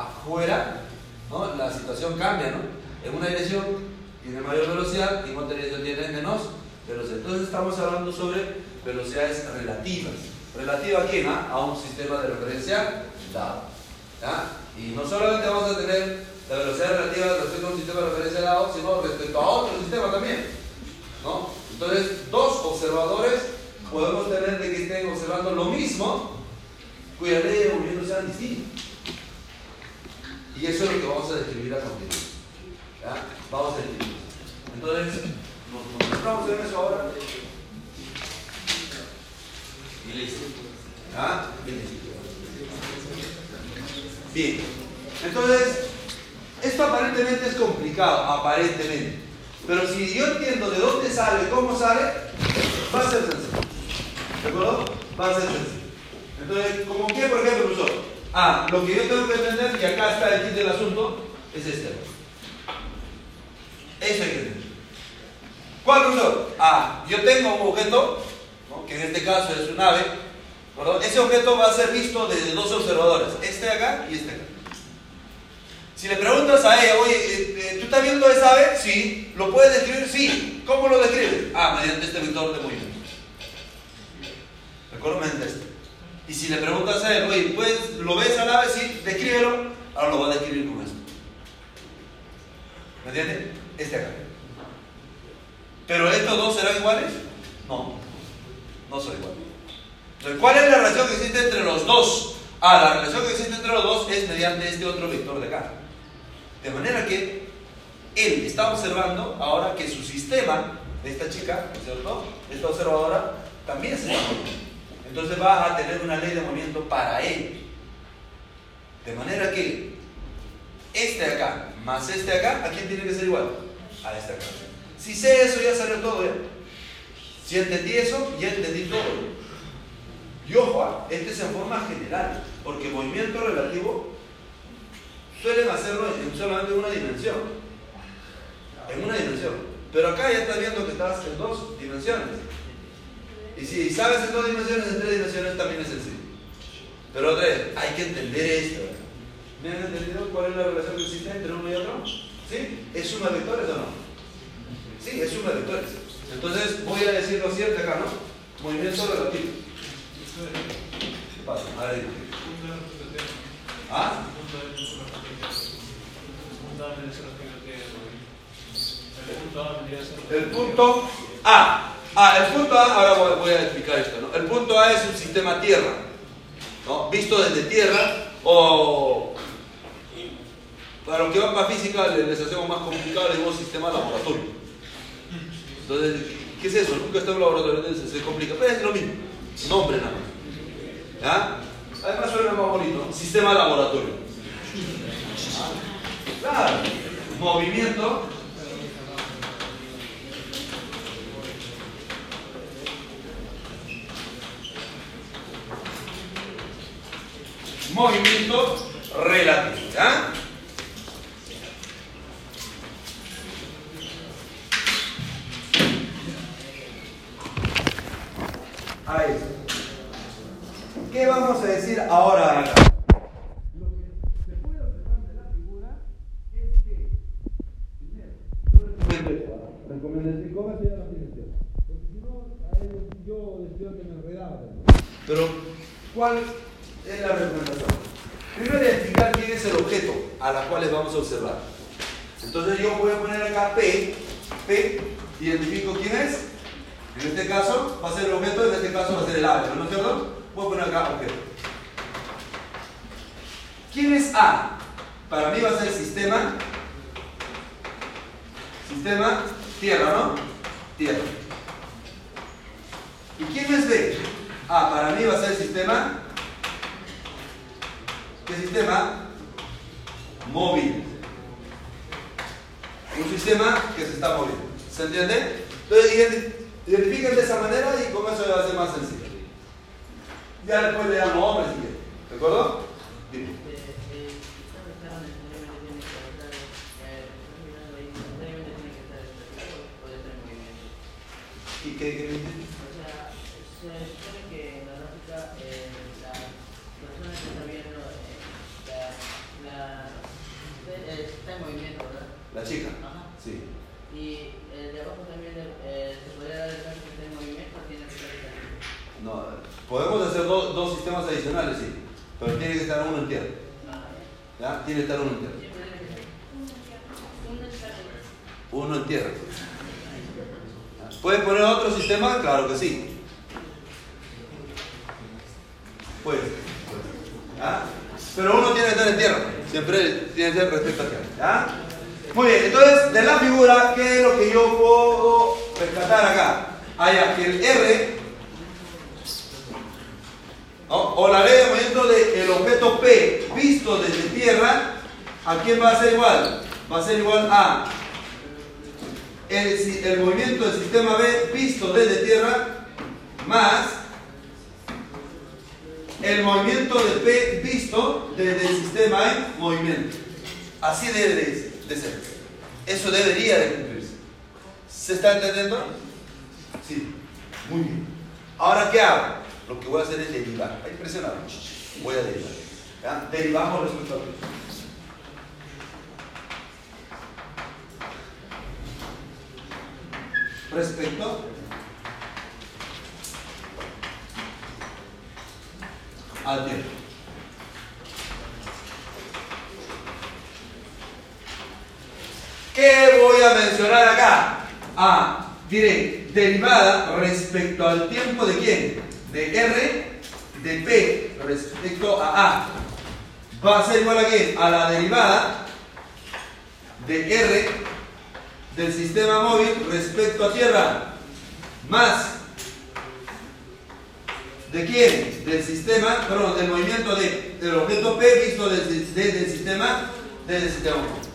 afuera, ¿no? la situación cambia, ¿no? En una dirección tiene mayor velocidad y en otra dirección tiene menos velocidad. Entonces estamos hablando sobre velocidades relativas. ¿Relativa a quién? ah? A un sistema de referencia dado. Y no solamente vamos a tener la velocidad relativa respecto a un sistema de referencia dado, sino respecto a otro sistema también. ¿no? Entonces, dos observadores podemos tener de que estén observando lo mismo, cuya ley de movimiento sean distintas. Y eso es lo que vamos a describir a continuación. Vamos a describir. Entonces, nos concentramos en eso ahora. Y listo. ¿Ya? Y listo. Bien. Entonces, esto aparentemente es complicado, aparentemente. Pero si yo entiendo de dónde sale, cómo sale, va a ser sencillo. ¿De acuerdo? Va a ser sencillo. Entonces, como que, por ejemplo, profesor, ah, lo que yo tengo que entender, y acá está el kit del asunto, es este. Eso hay que entender. ¿Cuál, profesor? Ah, yo tengo un objeto, que en este caso es un ave, ¿verdad? Ese objeto va a ser visto desde dos observadores, este acá y este acá. Si le preguntas a ella, oye, eh, eh, ¿tú estás viendo esa ave? Sí. ¿Lo puedes describir? Sí. ¿Cómo lo describes? Ah, mediante este vector de movimiento. ¿De acuerdo? Mediante este. Y si le preguntas a él, oye, ¿puedes, ¿lo ves al ave? Sí. Descríbelo. Ahora lo va a describir con esto. ¿Me entiendes? Este acá. ¿Pero estos dos serán iguales? No. No son iguales. Entonces, ¿cuál es la relación que existe entre los dos? Ah, la relación que existe entre los dos es mediante este otro vector de acá. De manera que él está observando ahora que su sistema esta chica, ¿no es cierto? Esta observadora, también se está moviendo. Entonces va a tener una ley de movimiento para él. De manera que este acá más este acá, ¿a quién tiene que ser igual? A este acá. Si sé eso, ya salió todo, ¿ya? Si entendí eso, ya entendí todo. Y ojo, ah, este es en forma general, porque movimiento relativo suelen hacerlo en una dimensión. En una dimensión. Pero acá ya estás viendo que estás en dos dimensiones. Y si sabes en dos dimensiones, en tres dimensiones también es sencillo. Pero otra vez, hay que entender esto. ¿Me han entendido cuál es la relación que existe entre uno y otro? ¿Sí? ¿Es suma de vectores o no? Sí, es suma de vectores. Entonces voy a decir lo siguiente acá, ¿no? Movimiento relativo. ¿Qué pasa? A ver, ¿Ah? El punto A. Ah, el punto A, ahora voy, a explicar esto, ¿no? El punto A es un sistema tierra, ¿no? Visto desde tierra o para los que van para física les, les hacemos más complicado, le digo sistema laboratorio. Entonces, ¿qué es eso? Nunca está en un laboratorio, entonces se complica, pero es lo mismo, nombre nada más. ¿Ya? Además suena más bonito, sistema laboratorio. Claro, movimiento movimiento relativo. ¿ya? Ahí. ¿qué vamos a decir ahora acá? Lo que se puede observar de la figura es que, primero, yo recomiendo esto, ¿ah? recomiendo el psicólogo y la financiación. Porque si no, a él, yo deseo que me enredaba. Pero, ¿cuál es la recomendación? Primero identificar quién es el objeto a la cual vamos a observar. Entonces yo voy a poner acá P, P, identifico quién es. En este caso va a ser el objeto, en este caso va a ser el ave, ¿no es cierto? Voy a poner acá objeto. ¿Quién es A? Para mí va a ser sistema. Sistema tierra, ¿no? Tierra. ¿Y quién es B? A, para mí va a ser sistema. ¿Qué sistema? Móvil. Un sistema que se está moviendo. ¿Se entiende? Entonces, identifiquen de esa manera y con eso va a ser más sencillo. Ya después le damos hombre si. ¿De acuerdo? Dime. ¿Y qué, qué dice? O sea, se supone que en la lógica eh, la persona que está viendo eh, la, la, eh, está en movimiento, ¿verdad? La chica. Ajá. Sí. Y el de abajo también eh, se podría dar el caso que está en movimiento o tiene que estar estático. No, podemos hacer do- dos sistemas adicionales, sí. Pero tiene que estar uno en tierra. Ah, ¿Ya? Tiene que estar uno en que estar. Uno en tierra. ¿Puede poner otro sistema? Claro que sí. Puede. ¿Ya? Pero uno tiene que estar en tierra. Siempre tiene que tierra. ¿Ya? Muy bien, entonces de la figura, ¿qué es lo que yo puedo rescatar acá? Allá, que el R, o la ley de movimiento del objeto P visto desde tierra, ¿a quién va a ser igual? Va a ser igual a el movimiento del sistema B visto desde tierra más el movimiento de P visto desde el sistema en movimiento. Así debe de, ser. Eso debería de cumplirse. ¿Se está entendiendo? Sí. Muy bien. Ahora, ¿qué hago? Lo que voy a hacer es derivar. Ahí presionado. Voy a derivar. Derivamos respecto a respecto al tiempo. ¿Qué voy a mencionar acá? Ah, diré derivada respecto al tiempo de quién? De R de P respecto a A. Va a ser igual a quién? A la derivada de R del sistema móvil respecto a tierra más de quién del sistema perdón del movimiento de, del objeto P visto desde, el sistema desde el sistema móvil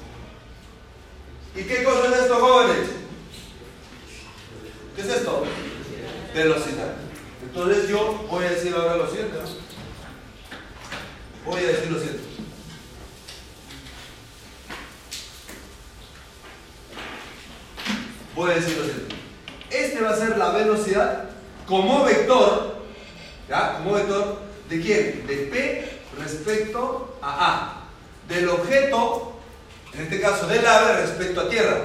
¿y qué cosa es esto jóvenes? ¿qué es esto? velocidad entonces yo voy a decir ahora lo siguiente voy a decir lo siguiente voy a decir lo siguiente. Este va a ser la velocidad como vector, ¿ya? De quién? De P respecto a A. Del objeto, en este caso del ave respecto a tierra.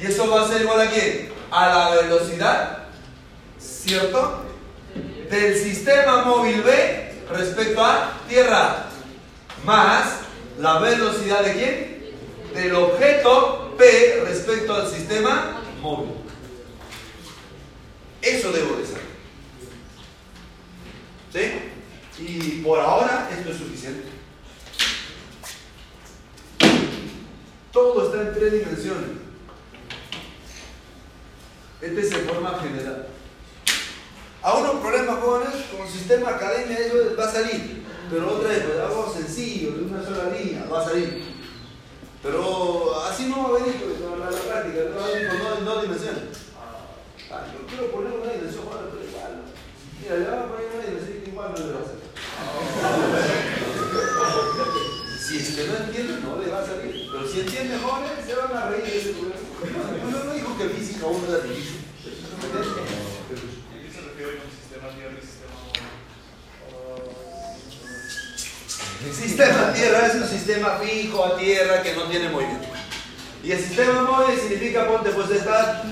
Y eso va a ser igual a quién? A la velocidad, ¿cierto? Del sistema móvil B respecto a tierra. Más la velocidad de quién? Del objeto P respecto al sistema móvil. Eso debo de saber. ¿Sí? Y por ahora esto es suficiente. Todo está en tres dimensiones. Este es en forma general. A unos problemas jóvenes con sistema academia eso va a salir. Pero otra vez, pues, algo sencillo, de una sola línea, va a salir. Pero así no va a venir pues, la, práctica, no va a venir con dos, dimensiones. Ah, yo quiero poner una dimensión, bueno, pero igual. Mira, le voy a poner una dimensión no le va a hacer. Si es que no entiende, no le va a salir. Pero si entiende, jóvenes, se van a reír de ese problema. No dijo que física uno era difícil. ¿A qué se refiere con sistema tierra y sistema? El sistema tierra es un sistema fijo a tierra que no tiene movimiento. Y el sistema móvil significa, ponte, pues está.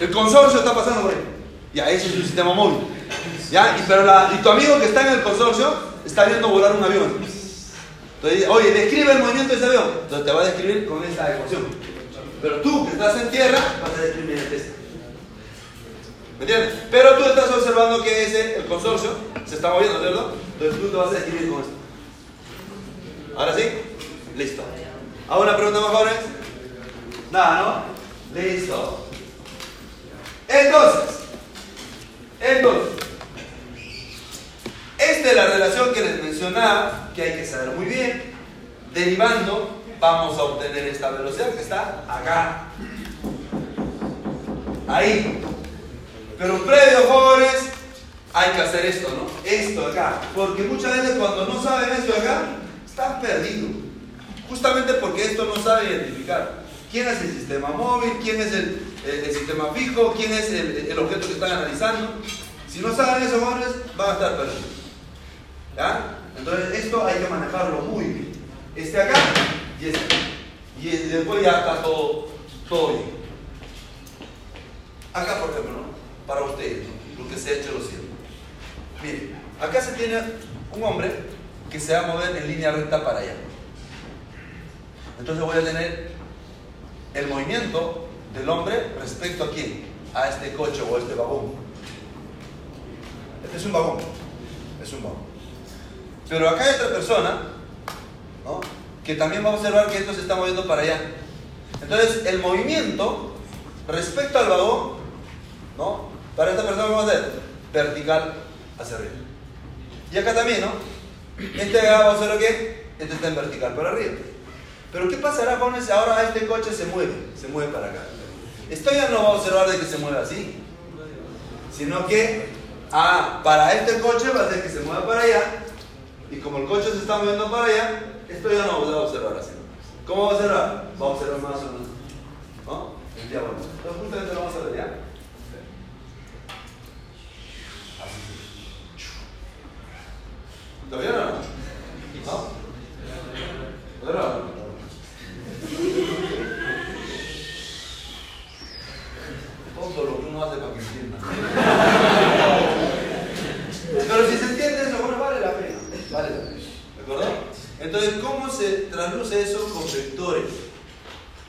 El consorcio está pasando por ahí. Ya, ese es un sistema móvil. ¿Ya? Y, pero y tu amigo que está en el consorcio está viendo volar un avión. Entonces, oye, describe el movimiento de ese avión. Entonces te va a describir con esta ecuación. Pero tú que estás en tierra, vas a describir el. ¿Me entiendes? Pero tú estás observando que ese, el consorcio, se está moviendo, ¿cierto? Entonces tú te vas a describir con esto. ¿Ahora sí? Listo. ¿Hago una pregunta más, jóvenes? Nada, ¿no? Listo. Entonces, entonces, esta es la relación que les mencionaba, que hay que saber muy bien. Derivando, vamos a obtener esta velocidad que está acá. Ahí. Pero previo, jóvenes, hay que hacer esto, ¿no? Esto acá. Porque muchas veces cuando no saben esto acá, están perdidos. Justamente porque esto no sabe identificar. ¿Quién es el sistema móvil? ¿Quién es el, sistema fijo? ¿Quién es el, objeto que están analizando? Si no saben eso, jóvenes, van a estar perdidos. ¿Ya? Entonces, esto hay que manejarlo muy bien. Este acá y este. Y después ya está todo, todo bien. Acá, por ejemplo, ¿no? para ustedes, ¿no? lo que se ha hecho los cielos. Miren, acá se tiene un hombre que se va a mover en línea recta para allá. Entonces voy a tener el movimiento del hombre respecto a quién? A este coche o a este vagón. Este es un vagón. Es un vagón. Pero acá hay otra persona, ¿no? Que también va a observar que esto se está moviendo para allá. Entonces, el movimiento respecto al vagón, ¿no? Para esta persona, ¿qué va a hacer? Vertical hacia arriba. Y acá también, ¿no? Este va a hacer lo que? Este está en vertical para arriba. Pero ¿qué pasará con ese? Ahora este coche se mueve, se mueve para acá. Esto ya no va a observar de que se mueve así, sino que, ah, para este coche va a ser que se mueva para allá, y como el coche se está moviendo para allá, esto ya no va a observar así. ¿Cómo va a observar? Va a observar más o menos. ¿No? El diablo. Entonces justamente lo vamos a ver ya. Así. ¿Todavía no? ¿No? ¿Todavía no? Todo lo que uno hace para que entienda. Pero si se entiende eso, bueno, vale la pena. Vale la pena. ¿De acuerdo? Entonces, ¿cómo se traduce eso con vectores?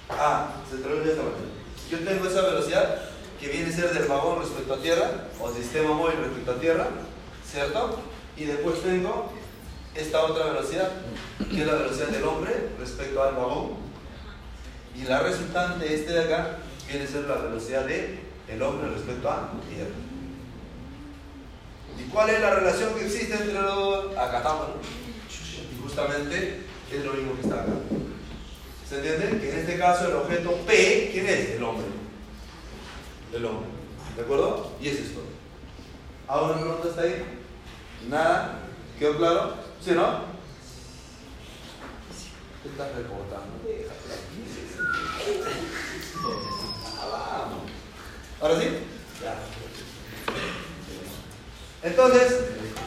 Ah, se traduce de esta manera. Yo tengo esa velocidad que viene a ser del vagón respecto a tierra, o sistema móvil respecto a tierra, ¿cierto? Y después tengo esta otra velocidad, que es la velocidad del hombre respecto al vagón. Y la resultante, este de acá, viene a ser la velocidad el hombre respecto a tierra. ¿Y cuál es la relación que existe entre los dos? Acá estamos, ¿no? Y justamente es lo mismo que está acá. ¿Se entiende? Que en este caso el objeto P, ¿quién es? El hombre. El hombre. ¿De acuerdo? Y es esto. ¿Ahora pregunta está ahí? ¿Nada? ¿Quedó claro? ¿Sí, no? ¿Qué estás reportando? Ah. ¿Ahora sí? Entonces,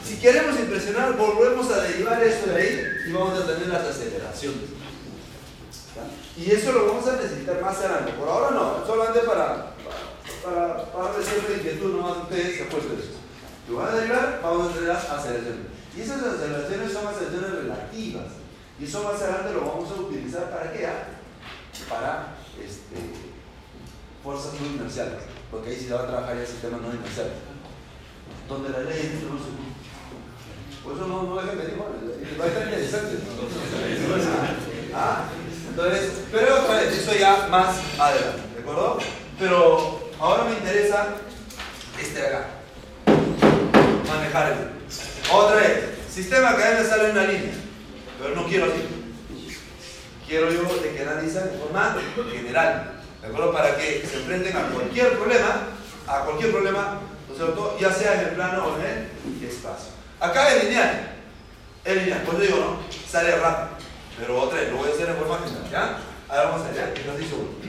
si queremos impresionar, volvemos a derivar esto de ahí y vamos a tener las aceleraciones. Y eso lo vamos a necesitar más adelante. Por ahora no, solamente para, para, para decirle inquietud nomás ustedes se apuesten eso. Lo van a derivar, vamos a tener las aceleraciones. Y esas aceleraciones son aceleraciones relativas. Y eso más adelante lo vamos a utilizar para qué? Para este, fuerzas no inerciales. Porque ahí sí se va a trabajar ya sistemas no inerciales donde la ley no se Por eso no, no dejen bueno, va a estar interesante. Ah, entonces, pero eso ya más adelante, ¿de acuerdo? Pero ahora me interesa este acá. Manejar el. Otra vez, sistema que me sale una línea, pero no quiero así. Quiero yo de que analizan de forma general, ¿de acuerdo? Para que se enfrenten a cualquier problema, a cualquier problema ¿no es cierto? Ya sea en el plano o en el espacio. Acá es lineal. Es lineal, por eso digo, ¿no? Sale rápido. Pero otra vez, lo voy a hacer en forma general, ¿ya? Ahora vamos allá, ejercicio 1. Ah,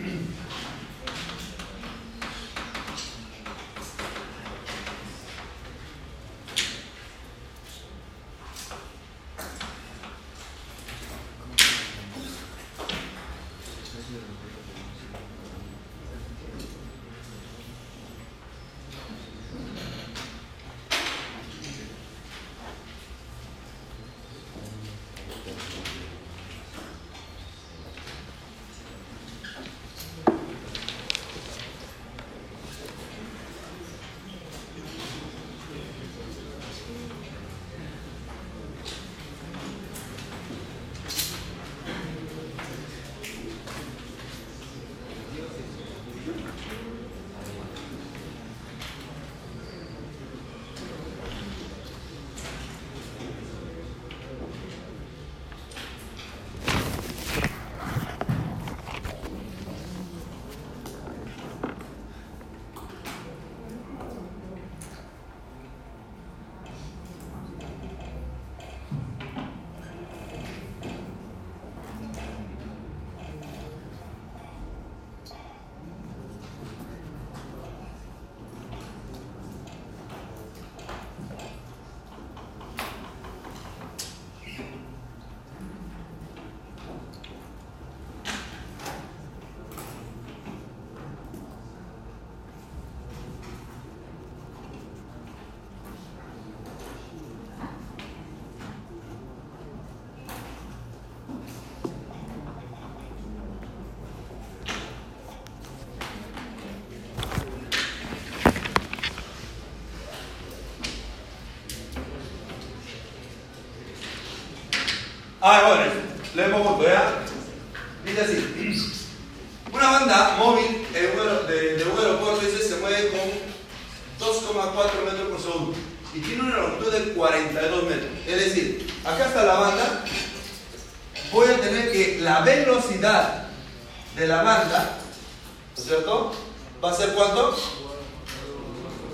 ¿ya? Dice. Una banda móvil de, de un aeropuerto dice, se mueve con 2,4 metros por segundo y tiene una longitud de 42 metros. Es decir, acá está la banda. Voy a tener que la velocidad de la banda, ¿no es cierto? ¿Va a ser cuánto?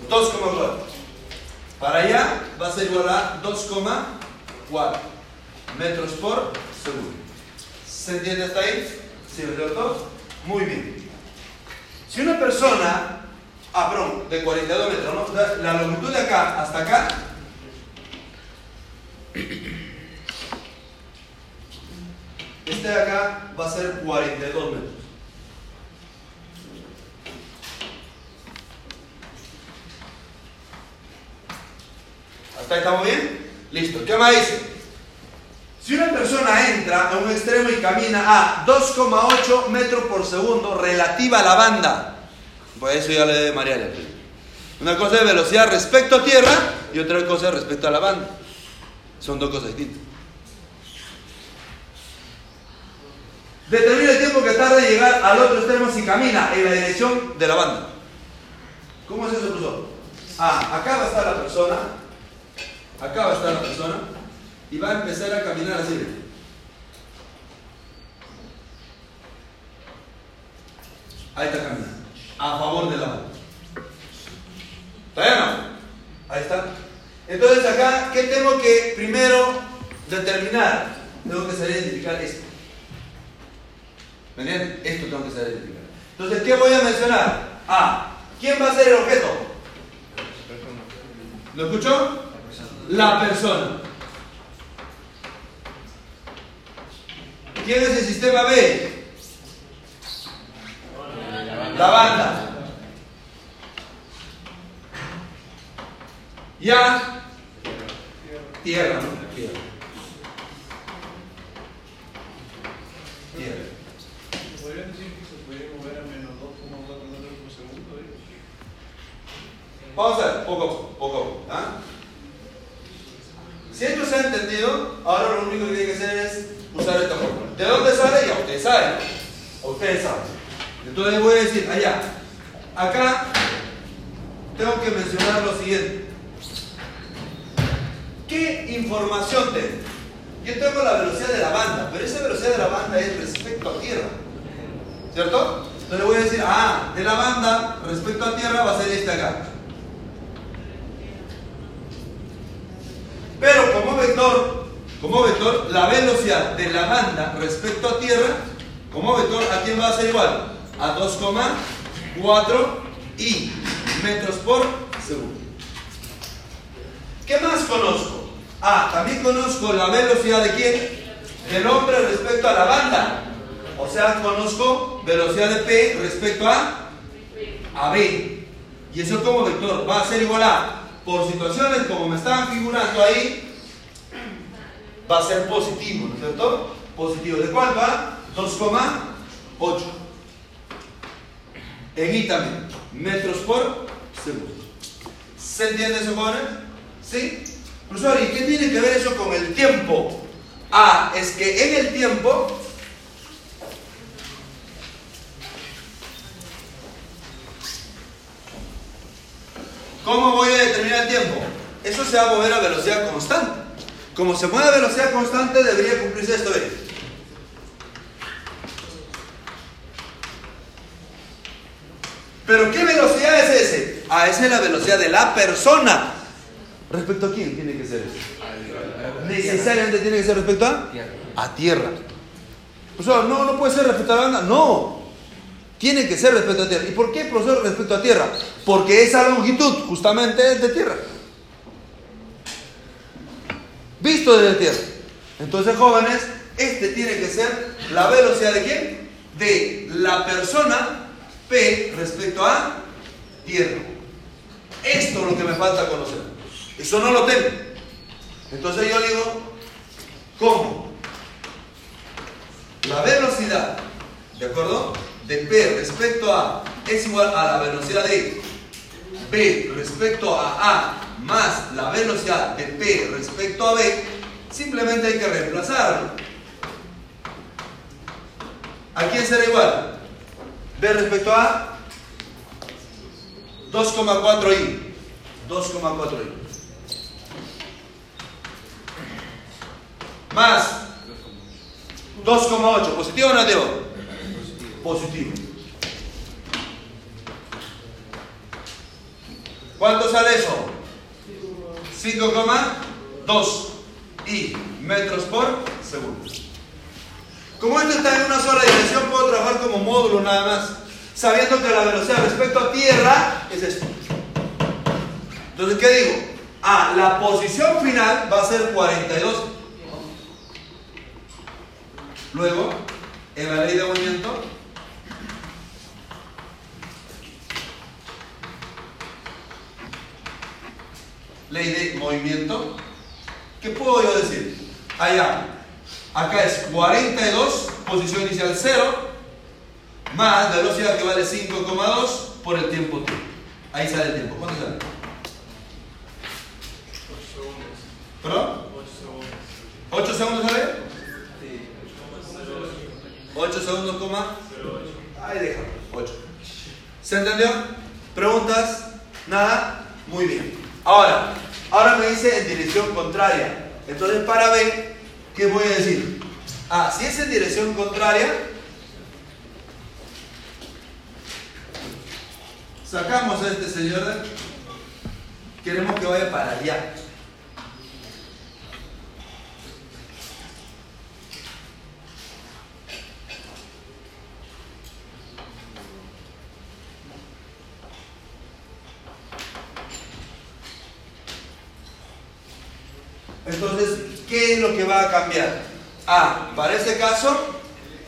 2,4. Para allá va a ser igual a 2,4 metros por. ¿Se entiende hasta ahí? ¿Sí, ¿no es cierto? Muy bien. Si una persona, ah, perdón, de 42 metros, ¿no? La longitud de acá hasta acá, este de acá va a ser 42 metros. ¿Hasta ahí estamos bien? Listo. ¿Qué más dice? Si una persona entra a un extremo y camina a 2,8 metros por segundo relativa a la banda, pues eso ya le debe María Una cosa es velocidad respecto a tierra y otra cosa es respecto a la banda. Son dos cosas distintas. Determina el tiempo que tarda en llegar al otro extremo si camina en la dirección de la banda. ¿Cómo es eso, profesor? Ah, acá va a estar la persona, acá va a estar la persona y va a empezar a caminar así. Ahí está caminando, a favor de la banda. ¿Está bien o no? Ahí está. Entonces acá, ¿qué tengo que primero determinar? Tengo que saber identificar esto. ¿Me entienden? Esto tengo que saber identificar. Entonces, ¿qué voy a mencionar? Ah, ¿quién va a ser el objeto? ¿Lo escuchó? La persona. ¿Quién es el sistema B? La banda. Ya. Tierra, ¿no? Tierra. Tierra. ¿Podrían decir que se puede mover a menos 2,4 metros por segundo? eh? Vamos a ver, poco a poco, poco a poco. ¿ah? Si esto se ha entendido, ahora lo único que tiene que hacer es usar esta fórmula. ¿De dónde sale? Ya ustedes saben. Ustedes saben. Entonces voy a decir, allá, acá tengo que mencionar lo siguiente. ¿Qué información tengo? Yo tengo la velocidad de la banda, pero esa velocidad de la banda es respecto a tierra. ¿Cierto? Entonces voy a decir, ah, de la banda respecto a tierra va a ser este acá. Pero como vector, como vector, la velocidad de la banda respecto a tierra, como vector, ¿a quién va a ser igual? A 2,4 y metros por segundo. ¿Qué más conozco? Ah, también conozco la velocidad de quién? Del hombre respecto a la banda. O sea, conozco velocidad de P respecto a, a B. Y eso como vector va a ser igual a, por situaciones como me estaban figurando ahí, va a ser positivo, ¿no es cierto? Positivo. ¿De cuánto a? 2,8. En. Metros por segundo. ¿Se entiende eso, jóvenes? ¿Sí? Profesor, ¿y qué tiene que ver eso con el tiempo? Ah, es que en el tiempo ¿Cómo voy a determinar el tiempo? Eso se va a mover a velocidad constante. Como se mueve a velocidad constante, debería cumplirse esto. Pero ¿qué velocidad es ese? Ah, esa es la velocidad de la persona. ¿Respecto a quién tiene que ser eso? Necesariamente tiene que ser respecto a a tierra. Profesor, no, no puede ser respecto a la banda. No. Tiene que ser respecto a tierra. ¿Y por qué, profesor, respecto a tierra? Porque esa longitud justamente es de tierra. Visto desde tierra. Entonces, jóvenes, este tiene que ser la velocidad de quién? De la persona P respecto a tierra. Esto es lo que me falta conocer. Eso no lo tengo. Entonces yo digo, ¿cómo? La velocidad, ¿de acuerdo? De P respecto a es igual a la velocidad de B respecto a A más la velocidad de P respecto a B Simplemente hay que reemplazarlo. ¿A quién será igual? B respecto a 2,4i. 2,4i. Más 2,8. ¿Positivo o negativo? Positivo. ¿Cuánto sale eso? 5,2 y metros por segundo. Como esto está en una sola dirección, puedo trabajar como módulo nada más, sabiendo que la velocidad respecto a tierra es esto. Entonces, ¿qué digo? Ah, la posición final va a ser 42. Luego, en la ley de movimiento, ley de movimiento, ¿qué puedo decir? Allá, acá es 42, posición inicial 0, más velocidad que vale 5,2 por el tiempo t. Ahí sale el tiempo. ¿Cuánto sale? 8 segundos. ¿Perdón? 8 segundos. ¿8 segundos sale? Sí. 8 segundos, coma. Ahí déjalo. 8. ¿Se entendió? ¿Preguntas? ¿Nada? Muy bien. Ahora, ahora me dice en dirección contraria. Entonces, para ver, ¿qué voy a decir? Ah, si es en dirección contraria, sacamos a este señor. Queremos que vaya para allá. Entonces, ¿qué es lo que va a cambiar? Ah, para ese caso,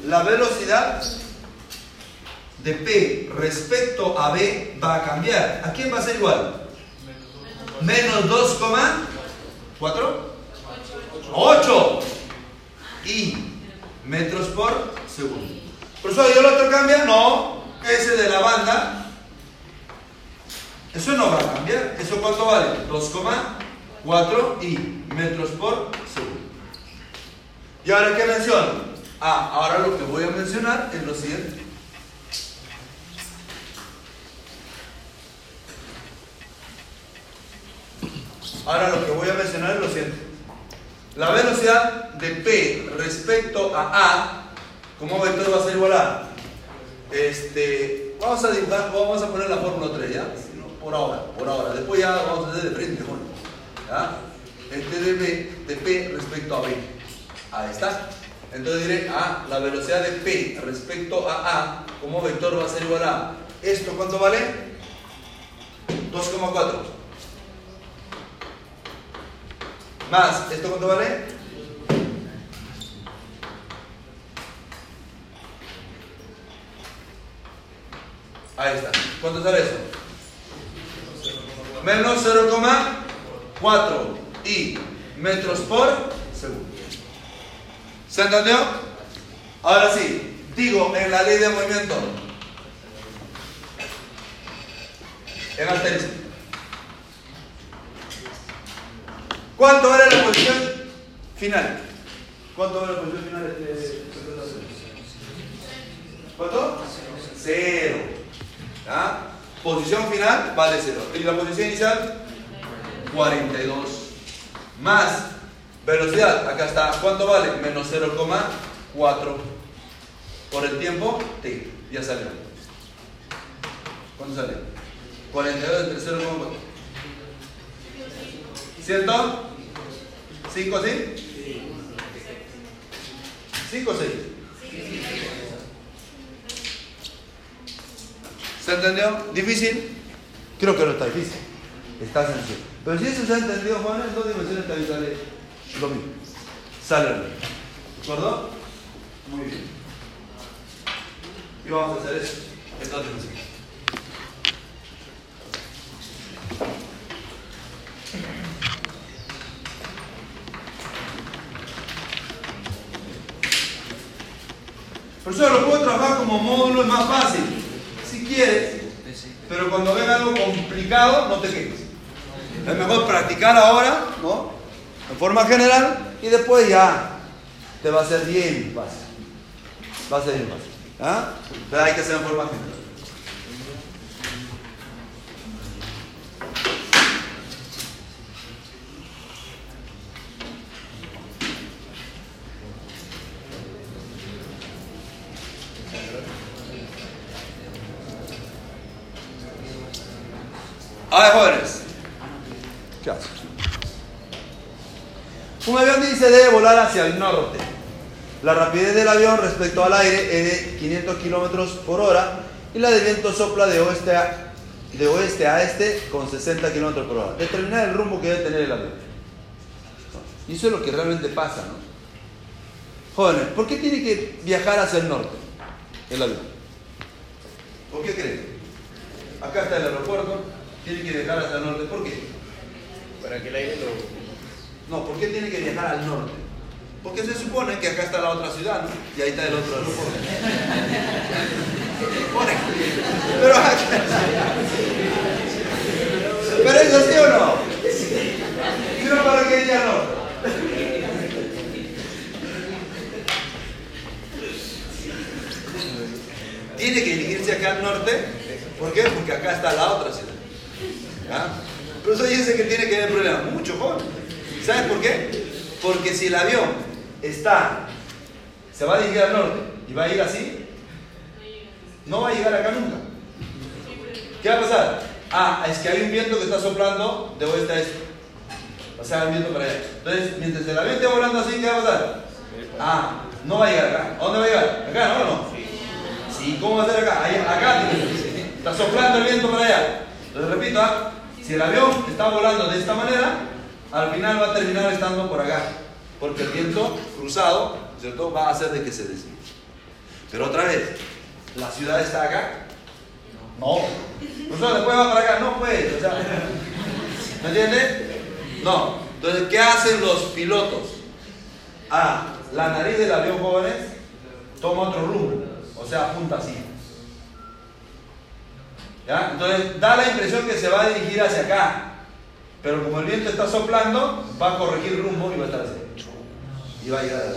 la velocidad de P respecto a B va a cambiar. ¿A quién va a ser igual? Menos 2,4 8 y metros por segundo. Profesor, ¿y el otro cambia? No, ese de la banda. Eso no va a cambiar. ¿Eso cuánto vale? 2,4 y metros por segundo. ¿Y ahora qué menciono? Ah, ahora lo que voy a mencionar es lo siguiente. Ahora lo que voy a mencionar es lo siguiente. La velocidad de P respecto a A, como vector va a ser igual a este, vamos a dibujar, vamos a poner la fórmula 3, ¿ya? Por ahora, por ahora. Después ya vamos a hacer de frente, bueno. ¿Ya? Este de P respecto a B. Ahí está. Entonces diré, ah, la velocidad de P respecto a A, como vector va a ser igual a ¿Esto cuánto vale? 2,4. Más, ¿esto cuánto vale? Ahí está. ¿Cuánto sale eso? Menos 0,4 y metros por segundo. ¿Se entendió? Ahora sí, digo en la ley de movimiento. En asterisco. ¿Cuánto vale la posición final? ¿Cuánto vale la posición final? Este, ¿Cuánto? Cero. ¿Ya? Posición final vale cero. ¿Y la posición inicial? 42. Más velocidad, acá está. ¿Cuánto vale? Menos 0,4 por el tiempo t. Ya salió. ¿Cuánto sale? 42 entre 0,4. ¿Cierto? ¿5 sí? ¿5 o 6? ¿Se entendió? ¿Difícil? Creo que no está difícil. Está sencillo. Pero si eso se ha entendido, Juan, en dos dimensiones también sale lo mismo. Sale lo mismo. ¿De acuerdo? Muy bien. Y vamos a hacer eso en dos dimensiones. Profesor, lo puedo trabajar como módulo, es más fácil. Si quieres, pero cuando venga algo complicado, no te quejes. Es mejor practicar ahora, ¿no? en forma general y después ya te va a ser bien fácil. Va a ser bien fácil. ¿Ah? Pero hay que hacer en forma general. A ver, jóvenes. Un avión dice debe volar hacia el norte. La rapidez del avión respecto al aire es de 500 kilómetros por hora y la del viento sopla de oeste, a, de oeste a este con 60 kilómetros por hora. Determinar el rumbo que debe tener el avión. Y eso es lo que realmente pasa, ¿no? Jóvenes, ¿por qué tiene que viajar hacia el norte el avión? ¿Por qué creen? Acá está el aeropuerto, tiene que viajar hacia el norte. ¿Por qué? Para que el aire lo. No, ¿por qué tiene que viajar al norte? Porque se supone que acá está la otra ciudad, ¿no? Y ahí está el otro aeropuerto. Pero. ¿Pero es así o no? ¿Y no para qué al norte? Tiene que dirigirse acá al norte. ¿Por qué? Porque acá está la otra ciudad. ¿Ya? Pero eso dice que tiene que haber problema. Mucho, joven. ¿Sabes por qué? Porque si el avión está, se va a dirigir al norte y va a ir así, no va a llegar acá nunca. ¿Qué va a pasar? Ah, es que hay un viento que está soplando de oeste a este. O sea, el viento para allá. Entonces, mientras el avión esté volando así, ¿qué va a pasar? Ah, no va a llegar acá. ¿A dónde va a llegar? ¿Acá, no no? Sí, ¿cómo va a ser acá? Ahí, acá. Está soplando el viento para allá. Entonces, repito, ¿ah? Si el avión está volando de esta manera, al final va a terminar estando por acá. Porque el viento cruzado, ¿cierto? Va a hacer de que se desvíe. Pero otra vez, ¿la ciudad está acá? No. Entonces después va acá, no puede. O ¿Me entiendes? No. Entonces, ¿qué hacen los pilotos? Ah, la nariz del avión jóvenes toma otro rumbo. O sea, apunta así. Entonces, da la impresión que se va a dirigir hacia acá. Pero como el viento está soplando, va a corregir rumbo y va a estar así. Y va a llegar a la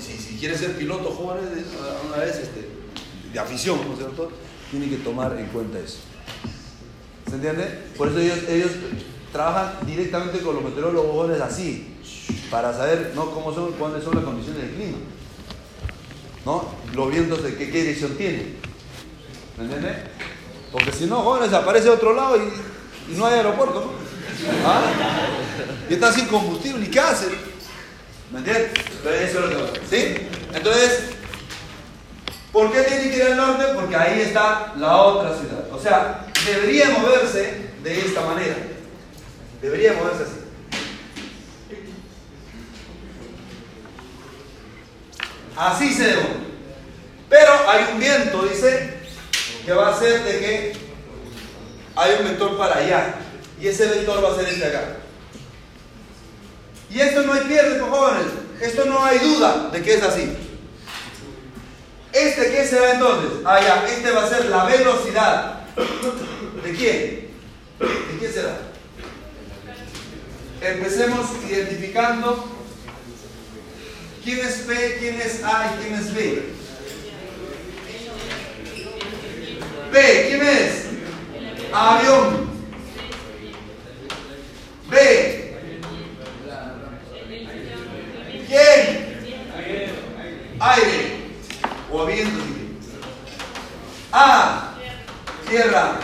si, si, si quiere ser piloto jóvenes, de- una vez este, de afición, ¿no es cierto? Tiene que tomar en cuenta eso. ¿Se entiende? Por eso ellos, ellos trabajan directamente con los meteorólogos jóvenes así, para saber ¿no? cómo son, cuáles son las condiciones del clima. ¿No? Los vientos de qué, qué dirección tienen. ¿Me entiende? Porque si no, jóvenes aparece a otro lado y, y no hay aeropuerto, ¿no? ¿Ah? Y está sin combustible, ¿y qué hacen? ¿Me entiendes? Entonces, eso es lo que pasa. ¿Sí? Entonces, ¿por qué tiene que ir al norte? Porque ahí está la otra ciudad. O sea, debería moverse de esta manera. Debería moverse así. Así se debe. Pero hay un viento, dice, que va a hacer de que hay un vector para allá. Y ese vector va a ser este acá. Y esto no hay pierde, jóvenes. Esto no hay duda de que es así. ¿Este qué será entonces? Ah, ya, este va a ser la velocidad. ¿De quién? ¿De quién será? Empecemos identificando quién es P, quién es A y quién es B. B, ¿quién es? Avión. B. ¿Quién? Aire. O viento. si quieren. A. Tierra.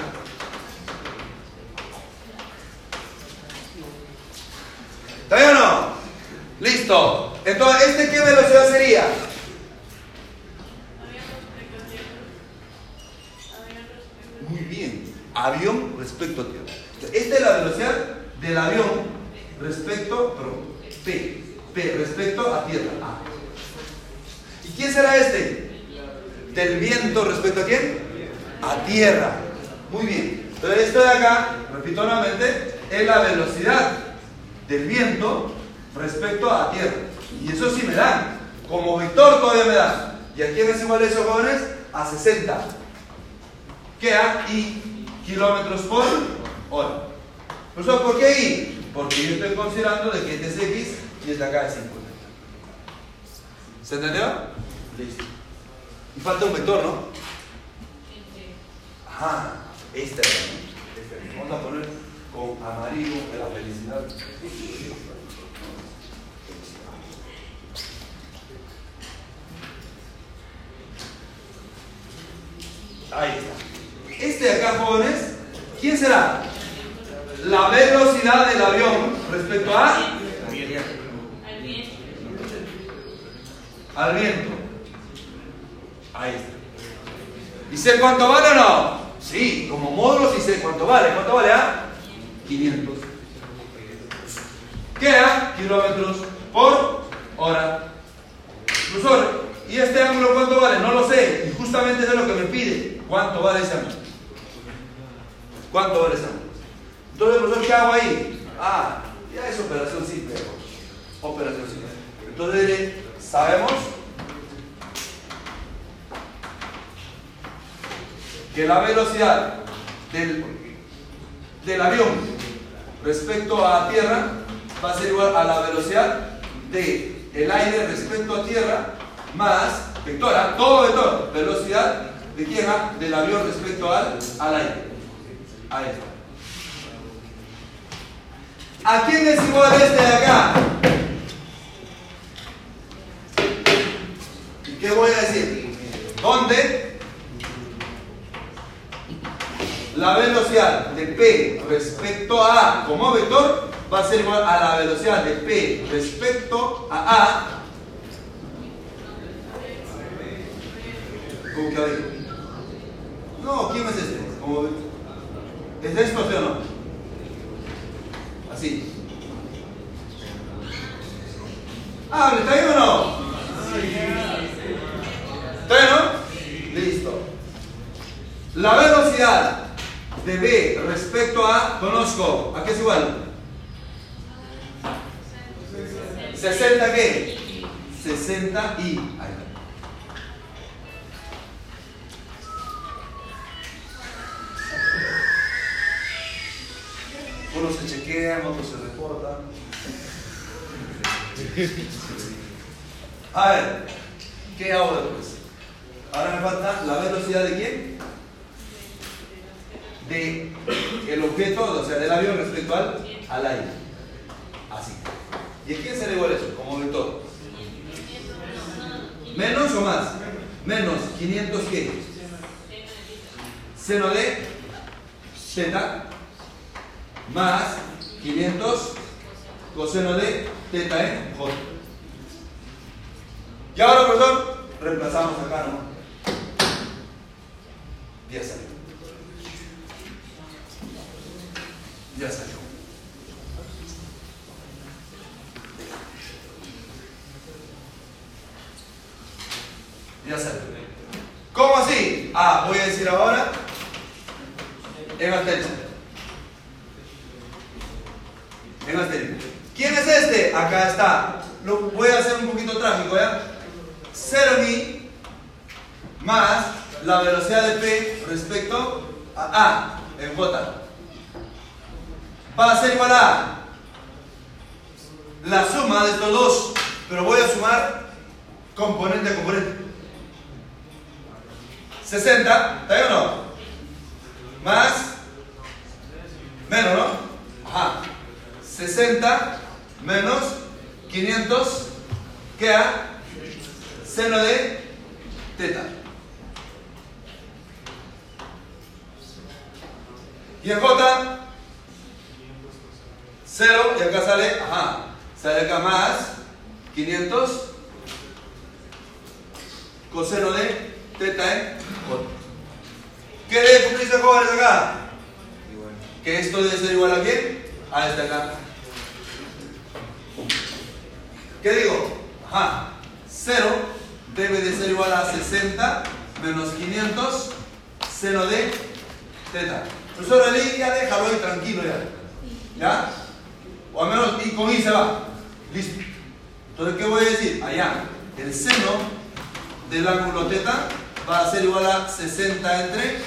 como que dijo, no, ¿quién es este? Como, ¿Es esto o no? Así. Ah, ¿le traigo o no? ¿Trae no? Listo. La velocidad de B respecto a conozco, ¿a qué es igual? 60 qué? 60 y. del ángulo teta va a ser igual a 60 entre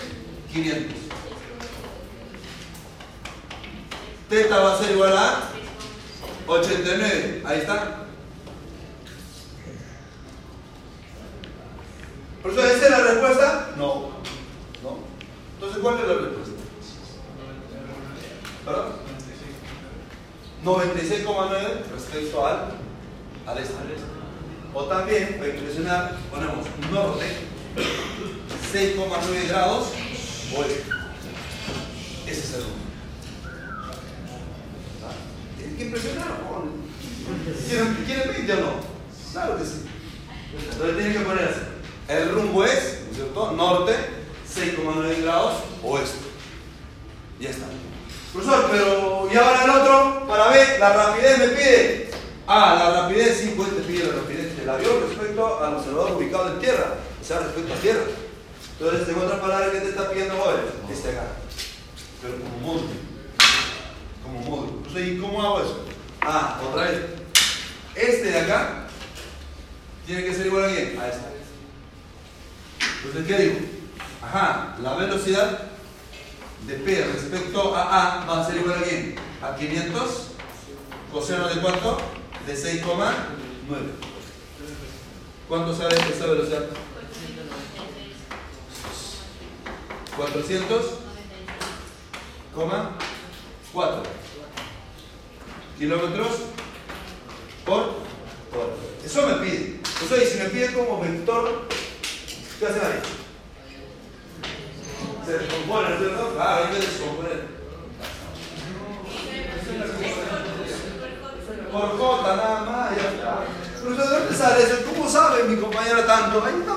500. Teta va a ser igual a 89. Ahí está. Por eso, ¿esa es la respuesta? No. no. Entonces, ¿cuál es la respuesta? ¿Perdón? 96,9 respecto al, al este. O también, para impresionar, ponemos norte, 6,9 grados oeste. Ese es el número. Tiene que impresionar. ¿Quieren, ¿Quieren 20 o no? Claro que sí. Entonces tienen que ponerse. El rumbo es, ¿no es cierto? Norte, 6,9 grados oeste. Ya está. Profesor, pero ¿y ahora el otro? Para ver, la rapidez me pide. Ah, la rapidez sí, pues te pide la rapidez del avión respecto al observador ubicado en tierra, o sea, respecto a tierra. Entonces, en otras palabras, ¿qué te está pidiendo ahora? Este acá. Pero como módulo. Como módulo. Entonces, ¿y cómo hago eso? Ah, otra vez. Este de acá tiene que ser igual a quién? A este. Entonces, ¿qué digo? Ajá, la velocidad de P respecto a A va a ser igual a quién? A 500 coseno de cuánto? De 6,9. ¿Cuánto sale esa velocidad? 400, 4 kilómetros por hora. Eso me pide. O sea, y si me pide como vector, ¿qué hace ahí? Se descompone, ¿no es cierto? Claro, hay que descomponer. Por J nada más, ya. ¿De dónde sale eso? ¿Cómo sabe mi compañera tanto? Ahí está.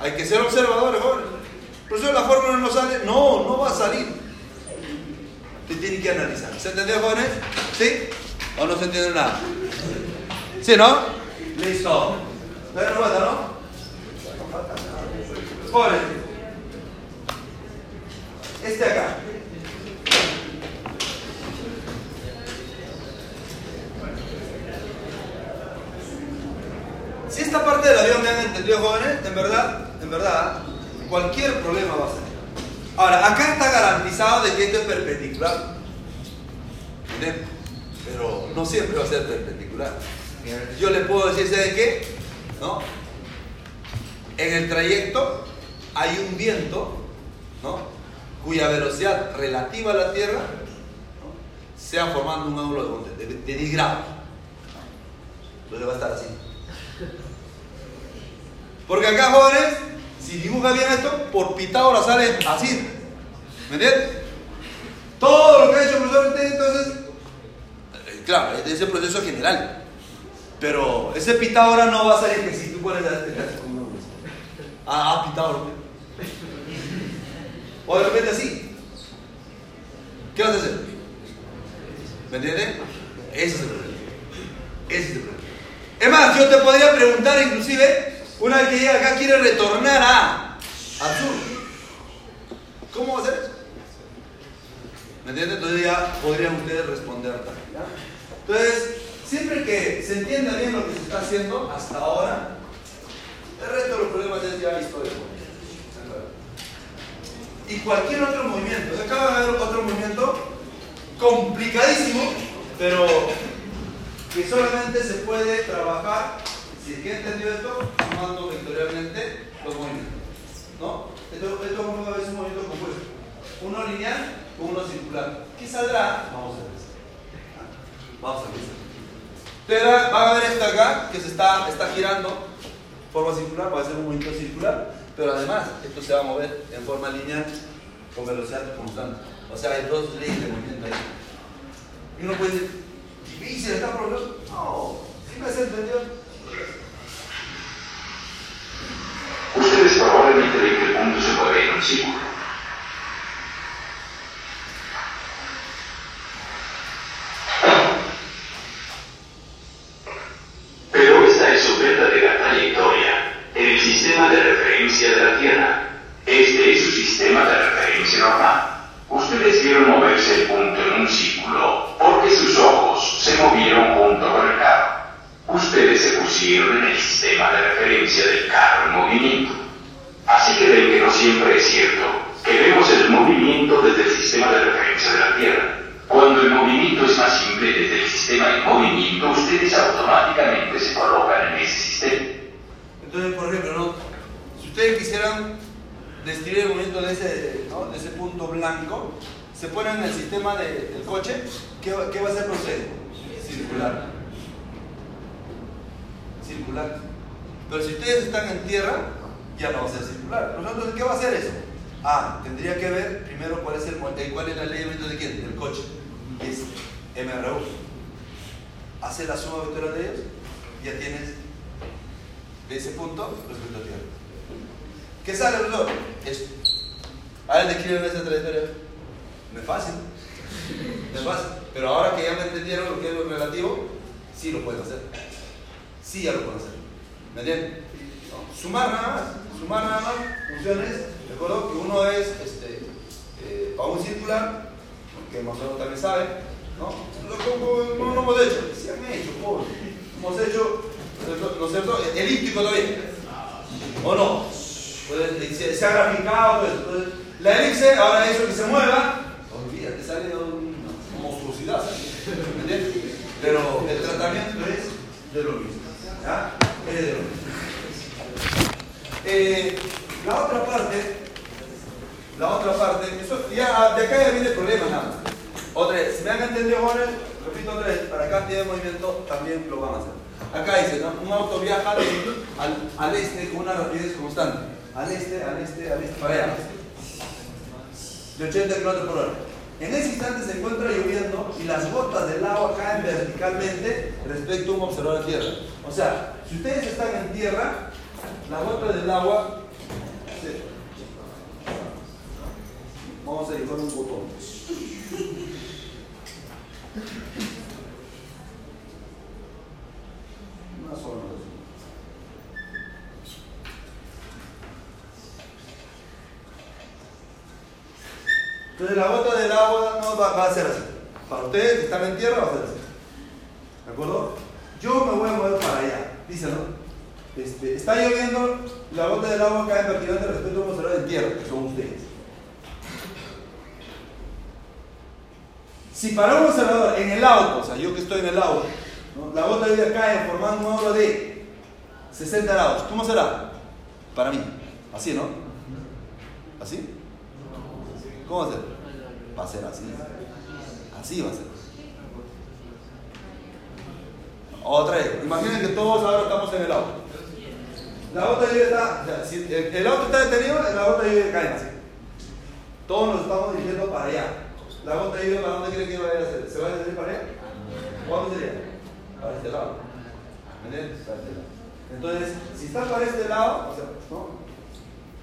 Hay que ser observadores, jóvenes. Profesor, la fórmula no sale. No, no va a salir. Te tienen que analizar. ¿Se entendió, jóvenes? ¿Sí? ¿O no se entiende nada? ¿Sí, no? Listo. ¿Ven vuelta, no? Jóvenes. Este acá. Si esta parte del avión me han entendido, jóvenes, en verdad, en verdad, cualquier problema va a salir. Ahora, acá está garantizado de que esto es perpendicular. Pero no siempre va a ser perpendicular. Yo le puedo decir, ¿sabe qué? ¿No? En el trayecto hay un viento, ¿no? Cuya velocidad relativa a la Tierra ¿no? sea formando un ángulo de, de, de 10 grados. Entonces va a estar así. Porque acá, jóvenes, si dibuja bien esto, por Pitágoras sale así. ¿Me entiendes? Todo lo que ha hecho el profesor entonces, eh, claro, es ese proceso general. Pero ese Pitágoras no va a salir que si tú pones este Ah, ah, Pitágoras. O de repente así. ¿Qué vas a hacer? ¿Me entiendes? Ese es el problema. Ese es el problema. Es más, yo te podría preguntar inclusive, una vez que llega acá quiere retornar a sur. ¿Cómo va a hacer eso? ¿Me entiendes? Entonces ya podrían ustedes responder también. ¿ya? Entonces, siempre que se entienda bien lo que se está haciendo hasta ahora, el resto de los problemas es ya historia. Y cualquier otro movimiento. Se acaba de ver otro movimiento complicadísimo, pero que solamente se puede trabajar, si es que he entendido esto, sumando vectorialmente los movimientos. ¿No? Esto, esto como a veces un movimiento compuesto. Uno lineal uno circular. ¿Qué saldrá? Vamos a ver. Vamos a ver. Ustedes van a ver esto acá, que se está, está girando forma circular, va a ser un movimiento circular, pero además esto se va a mover en forma lineal con velocidad constante. O sea, hay dos leyes de movimiento ahí. Y uno puede decir, No, ¿sí me has entendido? Ustedes probablemente ven que el punto se mueve en un círculo. Pero esta es su verdadera trayectoria en el sistema de referencia de la Tierra. Este es su sistema de referencia normal. Ustedes vieron moverse el punto en un círculo porque sus ojos se movieron junto con el carro. Ustedes se pusieron en el sistema de referencia del carro en movimiento. Así que ven que no siempre es cierto que vemos el movimiento desde el sistema de referencia de la Tierra. Cuando el movimiento es más simple desde el sistema en movimiento, ustedes automáticamente se colocan en ese sistema. Entonces, por ejemplo, ¿no? si ustedes quisieran describir el movimiento de ese, ¿no? de ese punto blanco, se ponen en el sistema de- del coche, ¿qué, va- a hacer con usted? Circular. Circular. Pero si ustedes están en tierra, ya no va a ser circular. Entonces, ¿qué va a hacer eso? Ah, tendría que ver primero cuál es, el, mo- eh, cuál es la ley de movimiento de quién? Del coche. Y es MRU. Hace la suma vectorial de ellos, ya tienes de ese punto respecto a tierra. ¿Qué sale, profesor? Esto. A ver, describen esa trayectoria. No es fácil. No es fácil. Pero ahora que ya me entendieron lo que es lo relativo, sí lo pueden hacer. Sí ya lo pueden hacer. ¿Me entienden? Sumar nada más. Sumar nada más funciones. Recuerdo que uno es este, eh, para un circular, que más o menos también sabe, ¿no? No, no hemos hecho. Sí han hecho, pobre. Hemos hecho, ¿no es cierto? Elíptico todavía. ¿O no? Pues, se, ha graficado todo eso. Entonces, la elipse, ahora eso que se mueva, olvídate, sale una monstruosidad. ¿Me entiendes? Pero el tratamiento es de lo mismo. ¿ya? Es de lo mismo. Eh, la otra parte, la otra parte, eso ya de acá ya viene el problema nada más. Otra vez, si me han entendido jóvenes, repito otra vez, para acá tiene movimiento también lo van a hacer. Acá dice, ¿no? un auto viaja de- al, al este con una rapidez constante. Al este, al este, al este, para allá. De 80 km por hora. En ese instante se encuentra lloviendo y las gotas del agua caen verticalmente respecto a un observador de tierra. O sea, si ustedes están en tierra, las gotas del agua se- Vamos a dibujar un botón. Una sola Entonces la gota del agua no va, a ser así. Para ustedes que están en tierra va a ser así. ¿De acuerdo? Yo me voy a mover para allá. Dice, ¿no? Este, está lloviendo, la gota del agua cae verticalmente respecto a un observador en tierra, que son ustedes. Si para un observador en el auto, o sea, yo que estoy en el auto, ¿no? la gota de lluvia cae formando un ángulo de 60 grados, ¿cómo será? Para mí, así, ¿no? ¿Así? ¿Cómo va a ser? Va a ser así. Así va a ser. Otra vez, imaginen que todos ahora estamos en el auto. La de lluvia está, el, auto está detenido, la de lluvia cae así. Todos nos estamos dirigiendo para allá. La gota de lluvia, ¿para dónde cree que va a ir a hacer? ¿Se va a dirigir para allá? ¿Cuándo sería? Para este. Para este lado. Entonces, si está para este lado, o sea, ¿no?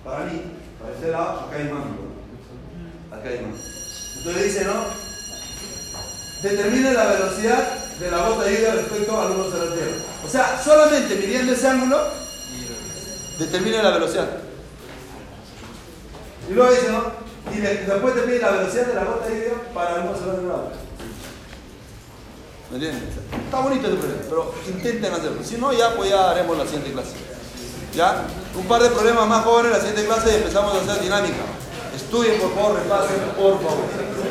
Para mí, para este lado, acá hay mano. Acá hay mano. Entonces dice, ¿no? Determine la velocidad de la gota de lluvia respecto al número de la Tierra. O sea, solamente midiendo ese ángulo, determine la velocidad. Y luego dice, ¿no? Y de- después te pide la velocidad de la gota de lluvia para el número de grado. ¿Me entiendes? Está bonito el problema, pero intenten hacerlo. Si no, ya pues ya haremos la siguiente clase. ¿Ya? Un par de problemas más jóvenes en la siguiente clase y empezamos a hacer dinámica. Estudien, por favor, repasen, por favor.